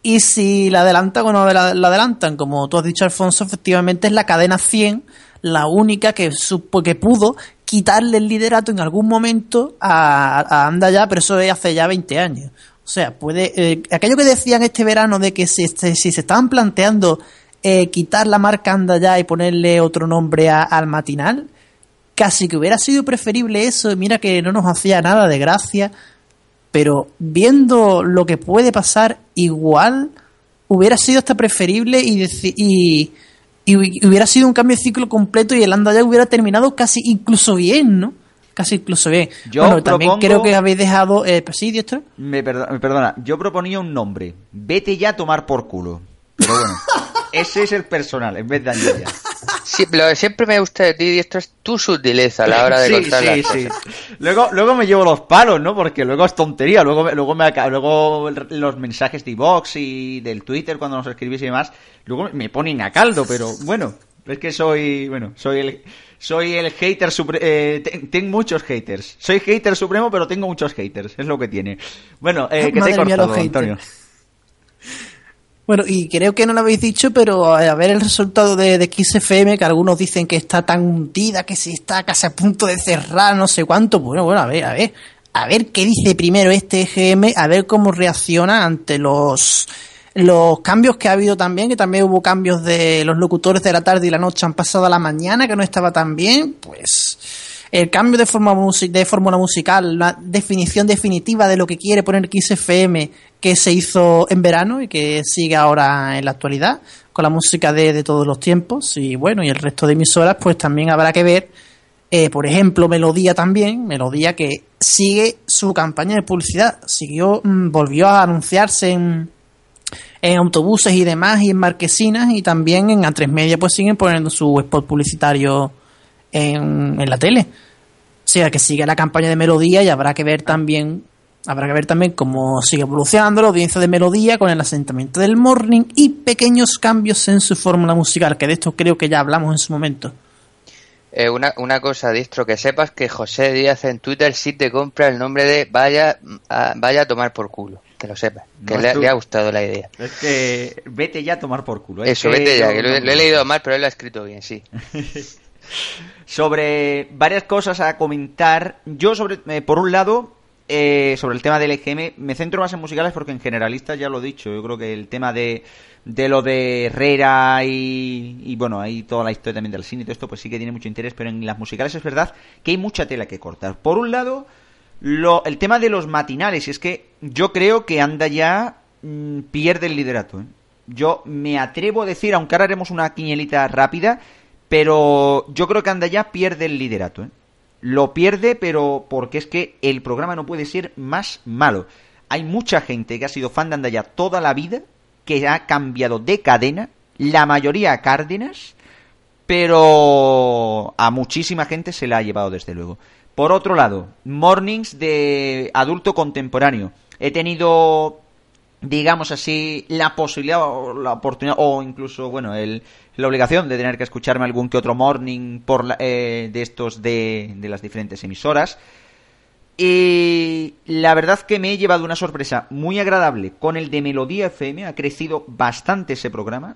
y si la adelantan o no la, la adelantan, como tú has dicho, Alfonso, efectivamente es la cadena 100 la única que, supo, que pudo quitarle el liderato en algún momento a, a Anda ya, pero eso es hace ya 20 años. O sea, puede. eh, aquello que decían este verano de que si, este- si se estaban planteando eh, quitar la marca Anda ya y ponerle otro nombre al matinal, casi que hubiera sido preferible eso. Mira que no nos hacía nada de gracia, pero viendo lo que puede pasar, igual hubiera sido hasta preferible y, y, y hu- hubiera sido un cambio de ciclo completo y el Anda ya hubiera terminado casi incluso bien, ¿no? Casi incluso bien. Yo bueno, también creo que habéis dejado. Eh, pues sí, Diestro. Me, perdo- me perdona, yo proponía un nombre. Vete ya a tomar por culo. Pero bueno, [laughs] ese es el personal, en vez de ya. Sí, lo que siempre me gusta de ti, y esto es tu sutileza a la hora de sí, contar sí, las sí. cosas. Luego, luego me llevo los palos, ¿no? Porque luego es tontería. Luego, luego, me, luego los mensajes de iVox y del Twitter cuando nos escribís y demás, luego me ponen a caldo, pero bueno, es que soy, bueno, soy el, soy el hater supremo, tengo muchos haters. Soy hater supremo, pero tengo muchos haters, es lo que tiene. Bueno, eh, que te he mía, cortado, haters. Antonio. Bueno, y creo que no lo habéis dicho, pero eh, a ver el resultado de, XFM, que algunos dicen que está tan hundida, que si está casi a punto de cerrar, no sé cuánto. Bueno, bueno, a ver, a ver. A ver qué dice primero este EGM, a ver cómo reacciona ante los los cambios que ha habido también, que también hubo cambios de los locutores de la tarde y la noche han pasado a la mañana, que no estaba tan bien, pues el cambio de forma de fórmula musical, la definición definitiva de lo que quiere poner XFM que se hizo en verano y que sigue ahora en la actualidad con la música de, de todos los tiempos y bueno y el resto de emisoras pues también habrá que ver eh, por ejemplo Melodía también Melodía que sigue su campaña de publicidad siguió mm, volvió a anunciarse en en autobuses y demás y en marquesinas y también en A3 Media pues siguen poniendo su spot publicitario en, en la tele. O sea que sigue la campaña de Melodía y habrá que ver también habrá que ver también cómo sigue evolucionando la audiencia de Melodía con el asentamiento del morning y pequeños cambios en su fórmula musical, que de esto creo que ya hablamos en su momento. Eh, una, una cosa, Distro, que sepas que José Díaz en Twitter sí te compra el nombre de vaya a, vaya a tomar por culo. Que lo sepas. Que No, le, tú- le ha gustado la idea. Es que vete ya a tomar por culo. es Eso, vete ya, que lo he leído mal, pero él lo ha escrito bien, sí. [laughs] sobre varias cosas a comentar. Yo, sobre eh, por un lado, eh, sobre el tema del EGM, me centro más en musicales porque en generalistas ya lo he dicho. Yo creo que el tema de, de lo de Herrera y, y, bueno, ahí toda la historia también del cine y todo esto, pues sí que tiene mucho interés, pero en las musicales es verdad que hay mucha tela que cortar. Por un lado, lo, el tema de los matinales, es que yo creo que anda ya mm, pierde el liderato. ¿eh? Yo me atrevo a decir, aunque ahora haremos una quinielita rápida, pero yo creo que anda ya pierde el liderato. ¿eh? Lo pierde, pero porque es que el programa no puede ser más malo. Hay mucha gente que ha sido fan de Andaya toda la vida, que ha cambiado de cadena, la mayoría a Cárdenas, pero a muchísima gente se la ha llevado desde luego. Por otro lado, mornings de adulto contemporáneo. He tenido, digamos así, la posibilidad o la oportunidad, o incluso, bueno, el, la obligación de tener que escucharme algún que otro morning por la- eh, de estos de, de las diferentes emisoras. Y la verdad que me he llevado una sorpresa muy agradable con el de Melodía FM. Ha crecido bastante ese programa.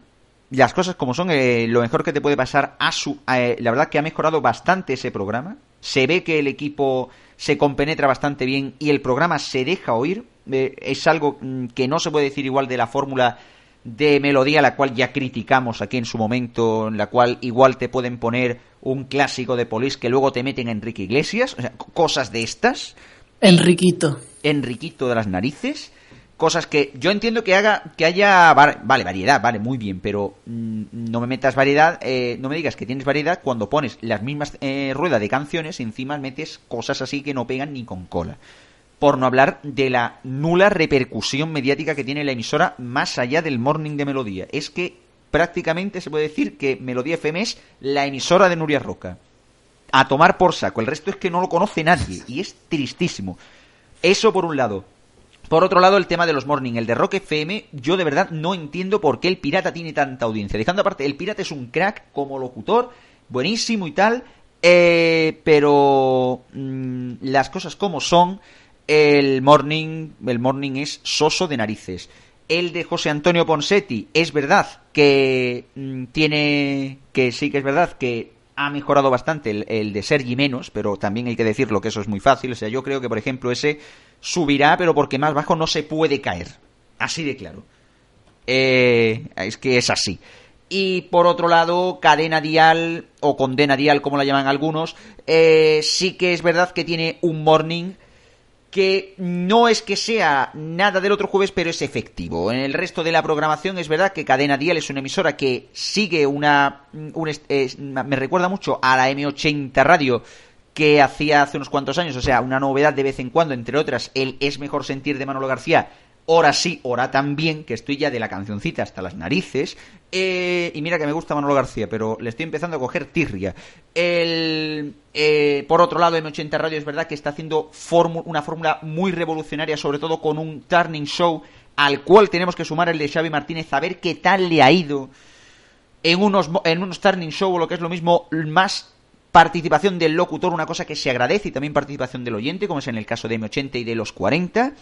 Las cosas como son, eh, lo mejor que te puede pasar a su... eh, la verdad que ha mejorado bastante ese programa. Se ve que el equipo se compenetra bastante bien y el programa se deja oír. Eh, es algo mm, que no se puede decir igual de la fórmula de melodía, la cual ya criticamos aquí en su momento, en la cual igual te pueden poner un clásico de Polis que luego te meten a Enrique Iglesias, o sea, co- cosas de estas, Enriquito. Enriquito de las narices, cosas que yo entiendo que haga, que haya, va- vale, variedad, vale, muy bien, pero mm, no me metas variedad, eh, no me digas que tienes variedad cuando pones las mismas eh, ruedas de canciones y encima metes cosas así que no pegan ni con cola por no hablar de la nula repercusión mediática que tiene la emisora más allá del morning de Melodía. Es que prácticamente se puede decir que Melodía FM es la emisora de Nuria Roca. A tomar por saco. El resto es que no lo conoce nadie y es tristísimo. Eso por un lado. Por otro lado, el tema de los morning, el de Rock FM, yo de verdad no entiendo por qué el pirata tiene tanta audiencia. Dejando aparte, el pirata es un crack como locutor, buenísimo y tal, eh, pero mm, las cosas como son, el morning, el morning es soso de narices. El de José Antonio Ponsetti es verdad que mm, tiene, que sí que es verdad que ha mejorado bastante el, el, de Sergi menos, pero también hay que decirlo que eso es muy fácil. O sea, yo creo que, por ejemplo, ese subirá, pero porque más bajo no se puede caer. Así de claro. Eh, es que es así. Y por otro lado, cadena dial o condena dial, como la llaman algunos, eh, sí que es verdad que tiene un morning que no es que sea nada del otro jueves, pero es efectivo. En el resto de la programación es verdad que Cadena Dial es una emisora que sigue una... me recuerda mucho a la M80 Radio que hacía hace unos cuantos años, o sea, una novedad de vez en cuando, entre otras, el Es Mejor Sentir de Manolo García, Hora sí, hora también, que estoy ya de la cancioncita hasta las narices. Eh, y mira que me gusta Manolo García, pero le estoy empezando a coger tirria. El, eh, por otro lado, M80 Radio es verdad que está haciendo una fórmula muy revolucionaria, sobre todo con un turning show al cual tenemos que sumar el de Xavi Martínez a ver qué tal le ha ido en unos, en unos turning show o lo que es lo mismo, más participación del locutor, una cosa que se agradece, y también participación del oyente, como es en el caso de M80 y de los 40.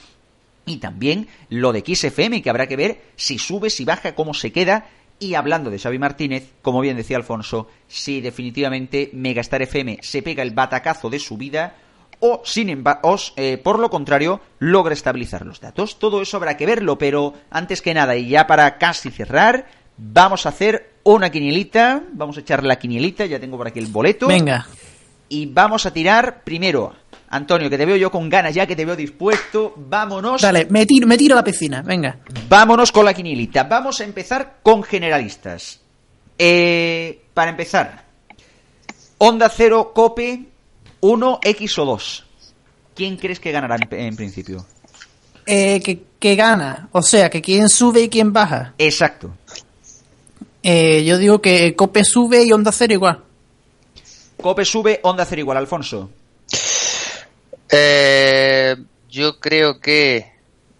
Y también lo de XFM, que habrá que ver si sube, si baja, cómo se queda. Y hablando de Xavi Martínez, como bien decía Alfonso, si definitivamente Megastar FM se pega el batacazo de su vida o, sin eh, por lo contrario, logra estabilizar los datos. Todo eso habrá que verlo, pero antes que nada, y ya para casi cerrar, vamos a hacer una quinielita. Vamos a echar la quinielita, ya tengo por aquí el boleto. Venga. Y vamos a tirar primero Antonio, que te veo yo con ganas ya, que te veo dispuesto. Vámonos. Dale, me tiro, me tiro a la piscina, venga. Vámonos con la quinilita. Vamos a empezar con generalistas. Eh, para empezar, Onda Cero Cope 1, X o 2. ¿Quién crees que ganará en, principio? Eh, que, gana, o sea, que quién sube y quién baja. Exacto. Eh, yo digo que Cope sube y Onda Cero igual. Cope sube, Onda Cero igual, Alfonso. Eh, yo creo que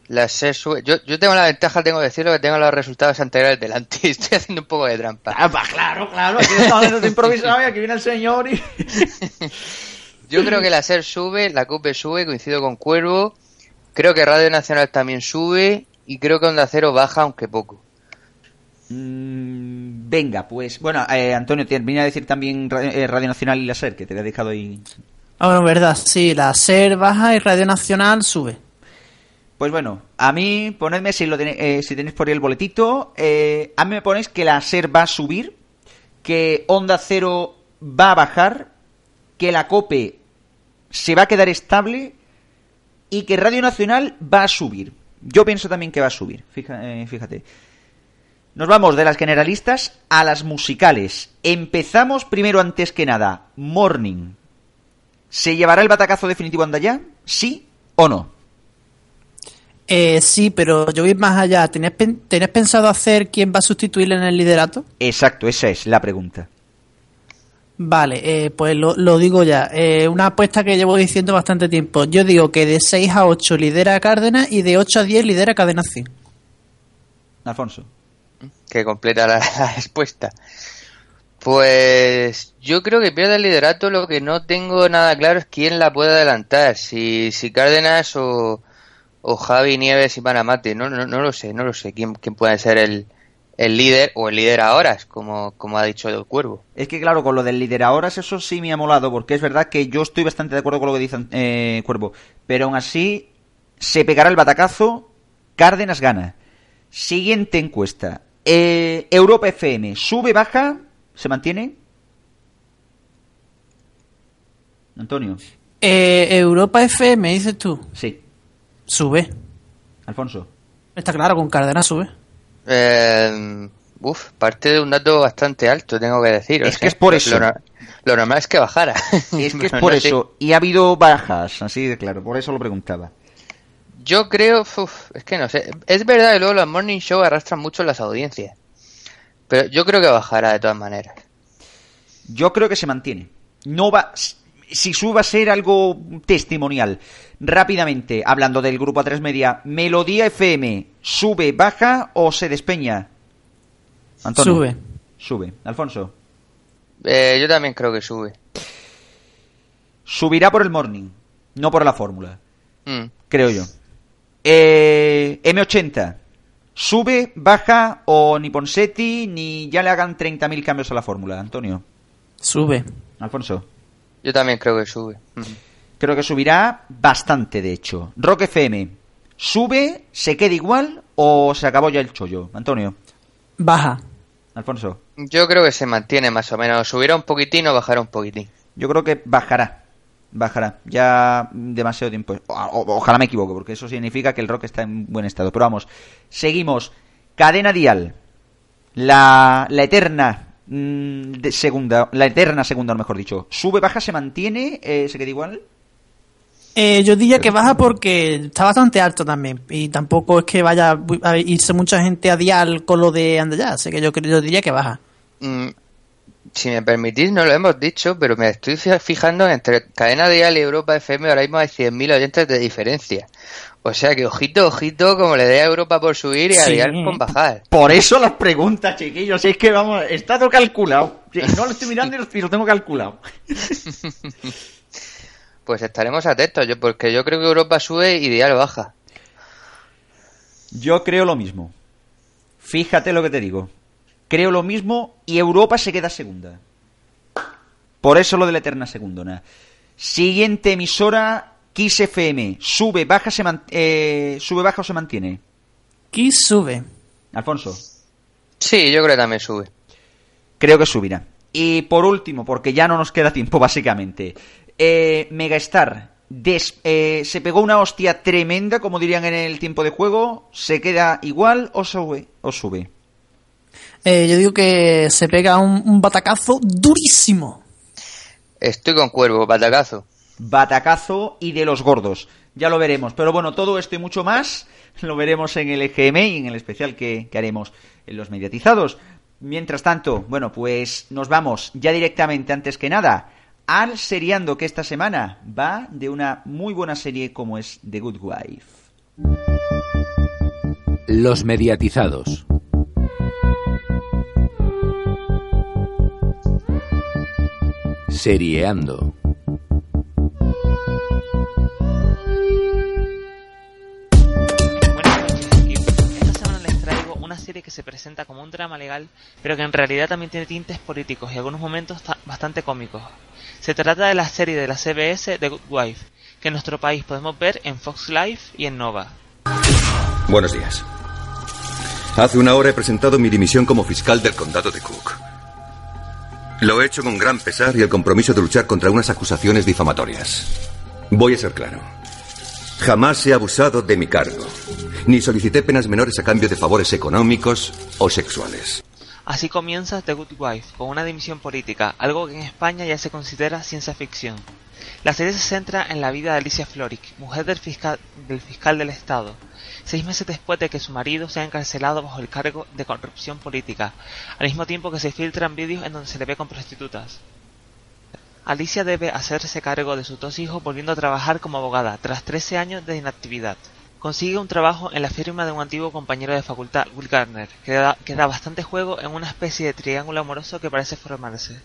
la SER sube. Yo, yo tengo la ventaja, tengo que decirlo, que tengo los resultados anteriores delante. [laughs] Estoy haciendo un poco de trampa. Ah, claro, claro. Aquí estamos improvisado y aquí viene el señor. Y... [laughs] yo creo que la SER sube, la CUPE sube, coincido con Cuervo. Creo que Radio Nacional también sube. Y creo que Onda Cero baja, aunque poco. Mm, venga, pues. Bueno, eh, Antonio, te vine a decir también eh, Radio Nacional y la SER, que te había dejado ahí. Ah, bueno, verdad, sí, la SER baja y Radio Nacional sube. Pues bueno, a mí, ponedme si, lo tenéis, eh, si tenéis por ahí el boletito, eh, a mí me ponéis que la SER va a subir, que Onda Cero va a bajar, que la COPE se va a quedar estable y que Radio Nacional va a subir. Yo pienso también que va a subir, eh, fíjate. Nos vamos de las generalistas a las musicales. Empezamos primero antes que nada, Morning. ¿Se llevará el batacazo definitivo Andaya? ¿Sí o no? Eh, sí, pero yo voy más allá. ¿Tenés, pensado hacer quién va a sustituirle en el liderato? Exacto, esa es la pregunta. Vale, eh, pues lo, digo ya. Eh, una apuesta que llevo diciendo bastante tiempo. Yo digo que de 6 a 8 lidera Cárdenas y de 8 a 10 lidera Cadena Alfonso. Que completa la [laughs] respuesta. Pues yo creo que pierde el liderato. Lo que no tengo nada claro es quién la puede adelantar. Si, si Cárdenas o, o Javi Nieves y Panamate. No, no, no lo sé, no lo sé quién, quién puede ser el, el líder o el líder ahora, como, como ha dicho el Cuervo. Es que claro, con lo del líder ahora eso sí me ha molado, porque es verdad que yo estoy bastante de acuerdo con lo que dice eh, Cuervo, pero aún así se pegará el batacazo, Cárdenas gana. Siguiente encuesta. Eh, Europa FM, sube, baja, ¿Se mantiene? Antonio. Eh, Europa FM, dices tú. Sí. Sube. Alfonso. Está claro, con Cárdenas sube. Eh, uf, parte de un dato bastante alto, tengo que decir. Es que es por eso. Lo, normal es que bajara. Es que es [laughs] por eso. Y ha habido bajas, así de claro. Por eso lo preguntaba. Yo creo, uf, es que no sé. Es verdad que luego los morning show arrastran mucho las audiencias. Pero yo creo que bajará de todas maneras. Yo creo que se mantiene. No va. Si sube a ser algo testimonial. Rápidamente, hablando del grupo A3 Media, Melodía FM, ¿sube, baja o se despeña? Antonio. Sube. Sube. Alfonso. Eh, yo también creo que sube. Subirá por el morning, no por la fórmula. Mm. Creo yo. Eh, M80 sube, baja o ni Ponsetti ni ya le hagan 30.000 cambios a la fórmula, Antonio. Sube. Alfonso. Yo también creo que sube. Ujú. Creo que subirá bastante, de hecho. Rock FM. ¿Sube, se queda igual o se acabó ya el chollo? Antonio. Baja. Alfonso. Yo creo que se mantiene más o menos. Subirá un poquitín o bajará un poquitín. Yo creo que bajará. Bajará. Ya demasiado tiempo. O- o- ojalá me equivoque, porque eso significa que el rock está en buen estado. Pero vamos, seguimos. Cadena Dial. La, la eterna mm, de segunda. La eterna segunda, mejor dicho. ¿Sube, baja, se mantiene? Eh, ¿Se queda igual? Eh, yo diría que baja porque está bastante alto también. Y tampoco es que vaya a irse mucha gente a dial con lo de Andallá. Así que yo, creo- yo diría que baja. Mm, si me permitís, no lo hemos dicho, pero me estoy fi- fijando entre Cadena Dial y Europa FM ahora mismo hay 100.000 oyentes de diferencia. O sea que ojito, ojito, como le dé a Europa por subir y a Sí. Dial con bajar. Por eso las preguntas, chiquillos. Es que vamos, está todo calculado. No lo estoy mirando y lo- y lo tengo calculado. [laughs] Pues estaremos atentos, yo porque yo creo que Europa sube y Dial baja. Yo creo lo mismo. Fíjate lo que te digo. Creo lo mismo y Europa se queda segunda. Por eso lo de la eterna segundona. Siguiente emisora, Kiss FM. Sube, baja, se man- eh, sube, baja o se mantiene. Kiss sube. Alfonso. Sí, yo creo que también sube. Creo que subirá. Y por último, porque ya no nos queda tiempo [laughs] básicamente, eh, Megastar des- eh, se pegó una hostia tremenda, como dirían en el tiempo de juego, se queda igual o sube. O sube. Eh, yo digo que se pega un, un batacazo durísimo. Estoy con Cuervo, batacazo. batacazo y de los gordos. Ya lo veremos. Pero bueno, todo esto y mucho más lo veremos en el EGM y en el especial que, que haremos en los mediatizados. Mientras tanto, bueno, pues nos vamos ya directamente, antes que nada, al seriando que esta semana va de una muy buena serie como es The Good Wife. Los mediatizados. Una serie que se presenta como un drama legal, pero que en realidad también tiene tintes políticos y algunos momentos ta- bastante cómicos. Se trata de la serie de la CBS The Good Wife, que en nuestro país podemos ver en Fox Life y en Nova. Buenos días. Hace una hora he presentado mi dimisión como fiscal del condado de Cook. Lo he hecho con gran pesar y el compromiso de luchar contra unas acusaciones difamatorias. Voy a ser claro. Jamás he abusado de mi cargo, ni solicité penas menores a cambio de favores económicos o sexuales. Así comienza The Good Wife, con una dimisión política, algo que en España ya se considera ciencia ficción. La serie se centra en la vida de Alicia Floric, mujer del fiscal, del fiscal del Estado, seis meses después de que su marido sea encarcelado bajo el cargo de corrupción política, al mismo tiempo que se filtran vídeos en donde se le ve con prostitutas. Alicia debe hacerse cargo de sus dos hijos volviendo a trabajar como abogada tras 13 años de inactividad. Consigue un trabajo en la firma de un antiguo compañero de facultad, Will Garner, que da, que da bastante juego en una especie de triángulo amoroso que parece formarse.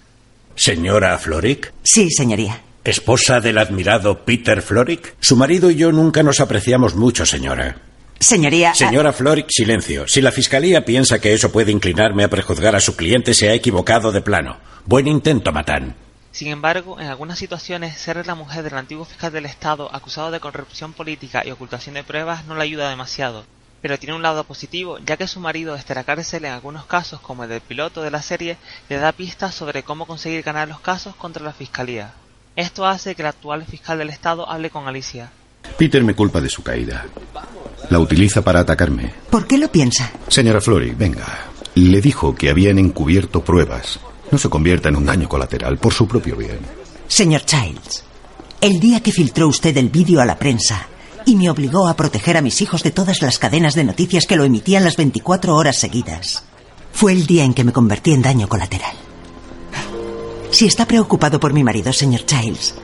Señora Floric, Sí, señoría. esposa del admirado Peter Floric. Su marido y yo nunca nos apreciamos mucho, señora. Señoría. ah, Señora Floric, silencio. Si la fiscalía piensa que eso puede inclinarme a prejuzgar a su cliente, se ha equivocado de plano. Buen intento, Matán. Sin embargo, en algunas situaciones, ser la mujer del antiguo fiscal del Estado acusado de corrupción política y ocultación de pruebas no le ayuda demasiado. Pero tiene un lado positivo, ya que su marido desde la cárcel en algunos casos, como el del piloto de la serie, le da pistas sobre cómo conseguir ganar los casos contra la fiscalía. Esto hace que el actual fiscal del Estado hable con Alicia. Peter me culpa de su caída. La utiliza para atacarme. ¿Por qué lo piensa? Señora Flory, venga. Le dijo que habían encubierto pruebas. No se convierta en un daño colateral por su propio bien. Señor Childs, el día que filtró usted el vídeo a la prensa y me obligó a proteger a mis hijos de todas las cadenas de noticias que lo emitían las 24 horas seguidas, fue el día en que me convertí en daño colateral. Si está preocupado por mi marido, señor Childs,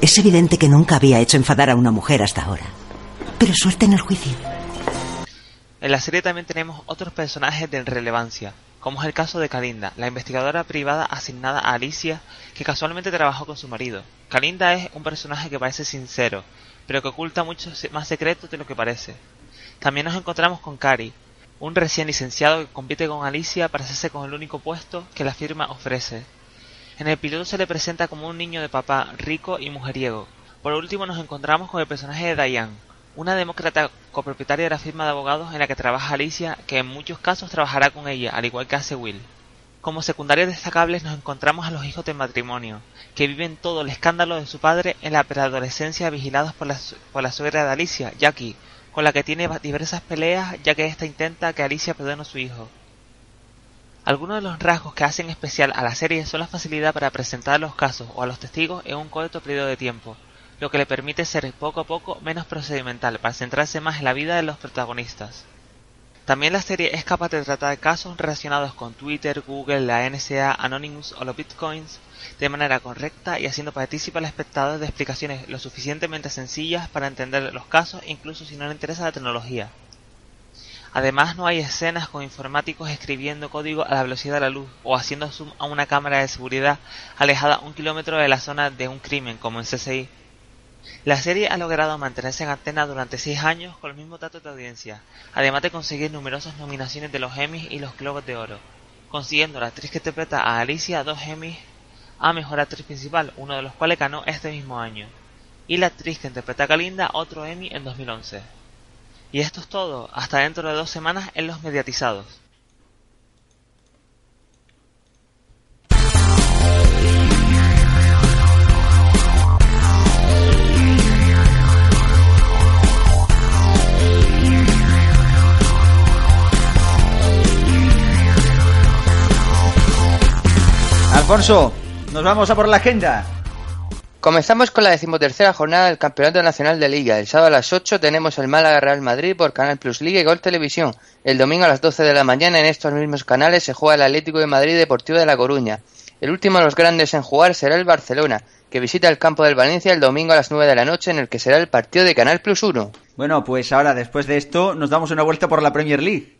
es evidente que nunca había hecho enfadar a una mujer hasta ahora. Pero suerte en el juicio. En la serie también tenemos otros personajes de relevancia, como es el caso de Kalinda, la investigadora privada asignada a Alicia, que casualmente trabajó con su marido. Kalinda es un personaje que parece sincero, pero que oculta muchos más secretos de lo que parece. También nos encontramos con Cari, un recién licenciado que compite con Alicia para hacerse con el único puesto que la firma ofrece. En el piloto se le presenta como un niño de papá rico y mujeriego. Por último nos encontramos con el personaje de Diane, una demócrata copropietaria de la firma de abogados en la que trabaja Alicia, que en muchos casos trabajará con ella, al igual que hace Will. Como secundarios destacables nos encontramos a los hijos de matrimonio, que viven todo el escándalo de su padre en la preadolescencia vigilados por la, por la suegra de Alicia, Jackie, con la que tiene diversas peleas ya que ésta intenta que Alicia perdone a su hijo. Algunos de los rasgos que hacen especial a la serie son la facilidad para presentar los casos o a los testigos en un corto periodo de tiempo, lo que le permite ser poco a poco menos procedimental para centrarse más en la vida de los protagonistas. También la serie es capaz de tratar casos relacionados con Twitter, Google, la NSA, Anonymous o los bitcoins de manera correcta y haciendo partícipe al espectador de explicaciones lo suficientemente sencillas para entender los casos incluso si no le interesa la tecnología. Además no hay escenas con informáticos escribiendo código a la velocidad de la luz o haciendo zoom a una cámara de seguridad alejada un kilómetro de la zona de un crimen como en CSI. La serie ha logrado mantenerse en antena durante seis años con los mismos datos de audiencia, además de conseguir numerosas nominaciones de los Emmys y los Globos de Oro, consiguiendo la actriz que interpreta a Alicia dos Emmys a Mejor Actriz Principal, uno de los cuales ganó este mismo año, y la actriz que interpreta a Galinda otro Emmy en 2011. Y esto es todo, hasta dentro de dos semanas en los mediatizados. Alfonso, nos vamos a por la agenda. Comenzamos con la decimotercera jornada del Campeonato Nacional de Liga. El sábado a las 8 tenemos el Málaga Real Madrid por Canal Plus Liga y Gol Televisión. El domingo a las 12 de la mañana en estos mismos canales se juega el Atlético de Madrid Deportivo de La Coruña. El último de los grandes en jugar será el Barcelona, que visita el campo del Valencia el domingo a las 9 de la noche en el que será el partido de Canal Plus 1. Bueno, pues ahora después de esto nos damos una vuelta por la Premier League.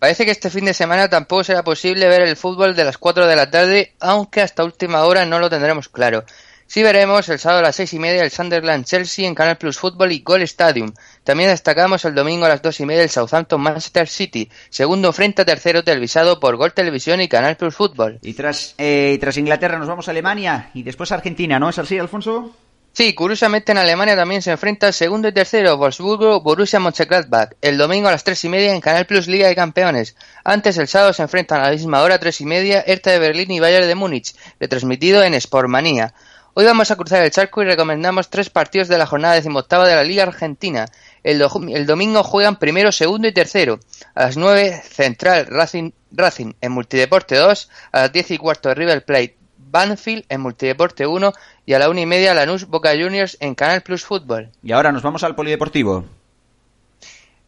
Parece que este fin de semana tampoco será posible ver el fútbol de las 4 de la tarde, aunque hasta última hora no lo tendremos claro. Sí veremos el sábado a las seis y media el Sunderland Chelsea en Canal Plus Fútbol y Goal Stadium. También destacamos el domingo a las dos y media el Southampton Manchester City, segundo frente a tercero televisado por Gol Televisión y Canal Plus Fútbol. Y tras, eh, tras Inglaterra nos vamos a Alemania y después a Argentina, ¿no es así, Alfonso? Sí, curiosamente en Alemania también se enfrenta el segundo y tercero Wolfsburgo Borussia Mönchengladbach el domingo a las tres y media en Canal Plus Liga de Campeones. Antes el sábado se enfrentan a la misma hora tres y media Hertha de Berlín y Bayern de Múnich, retransmitido en Sportmania. Hoy vamos a cruzar el charco y recomendamos tres partidos de la jornada decimoctava de la Liga Argentina. El, domingo juegan primero, segundo y tercero. A las nueve Central Racing, Racing en Multideporte 2, a las diez y cuarto River Plate Banfield en Multideporte 1 y a la una y media Lanús Boca Juniors en Canal Plus Fútbol. Y ahora nos vamos al Polideportivo.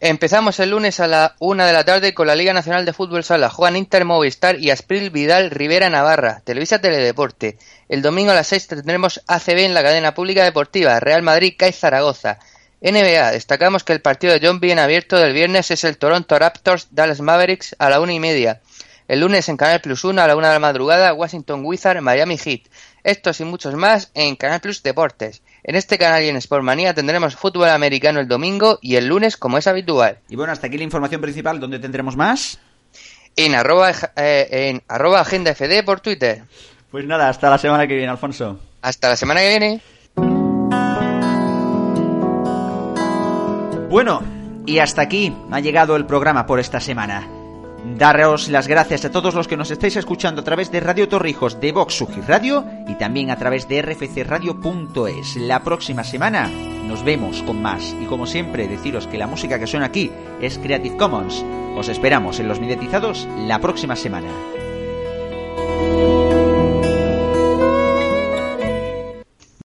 Empezamos el lunes a la una de la tarde con la Liga Nacional de Fútbol Sala. Juegan Inter Movistar y Aspril Vidal Rivera Navarra. Televisa Teledeporte. El domingo a las 6 tendremos ACB en la cadena pública deportiva. Real Madrid CAI Zaragoza. NBA. Destacamos que el partido de John bien abierto del viernes es el Toronto Raptors Dallas Mavericks a la una y media. El lunes en Canal Plus 1 a la una de la madrugada Washington Wizard Miami Heat. Estos y muchos más en Canal Plus Deportes. En este canal y en Sportmanía tendremos fútbol americano el domingo y el lunes como es habitual. Y bueno, hasta aquí la información principal. ¿Dónde tendremos más? En arroba, eh, en arroba agenda FD por Twitter. Pues nada, hasta la semana que viene, Alfonso. Hasta la semana que viene. Bueno, y hasta aquí ha llegado el programa por esta semana. Daros las gracias a todos los que nos estáis escuchando a través de Radio Torrijos de Vox Radio y también a través de rfcradio.es. La próxima semana nos vemos con más y como siempre deciros que la música que suena aquí es Creative Commons. Os esperamos en los mediatizados la próxima semana.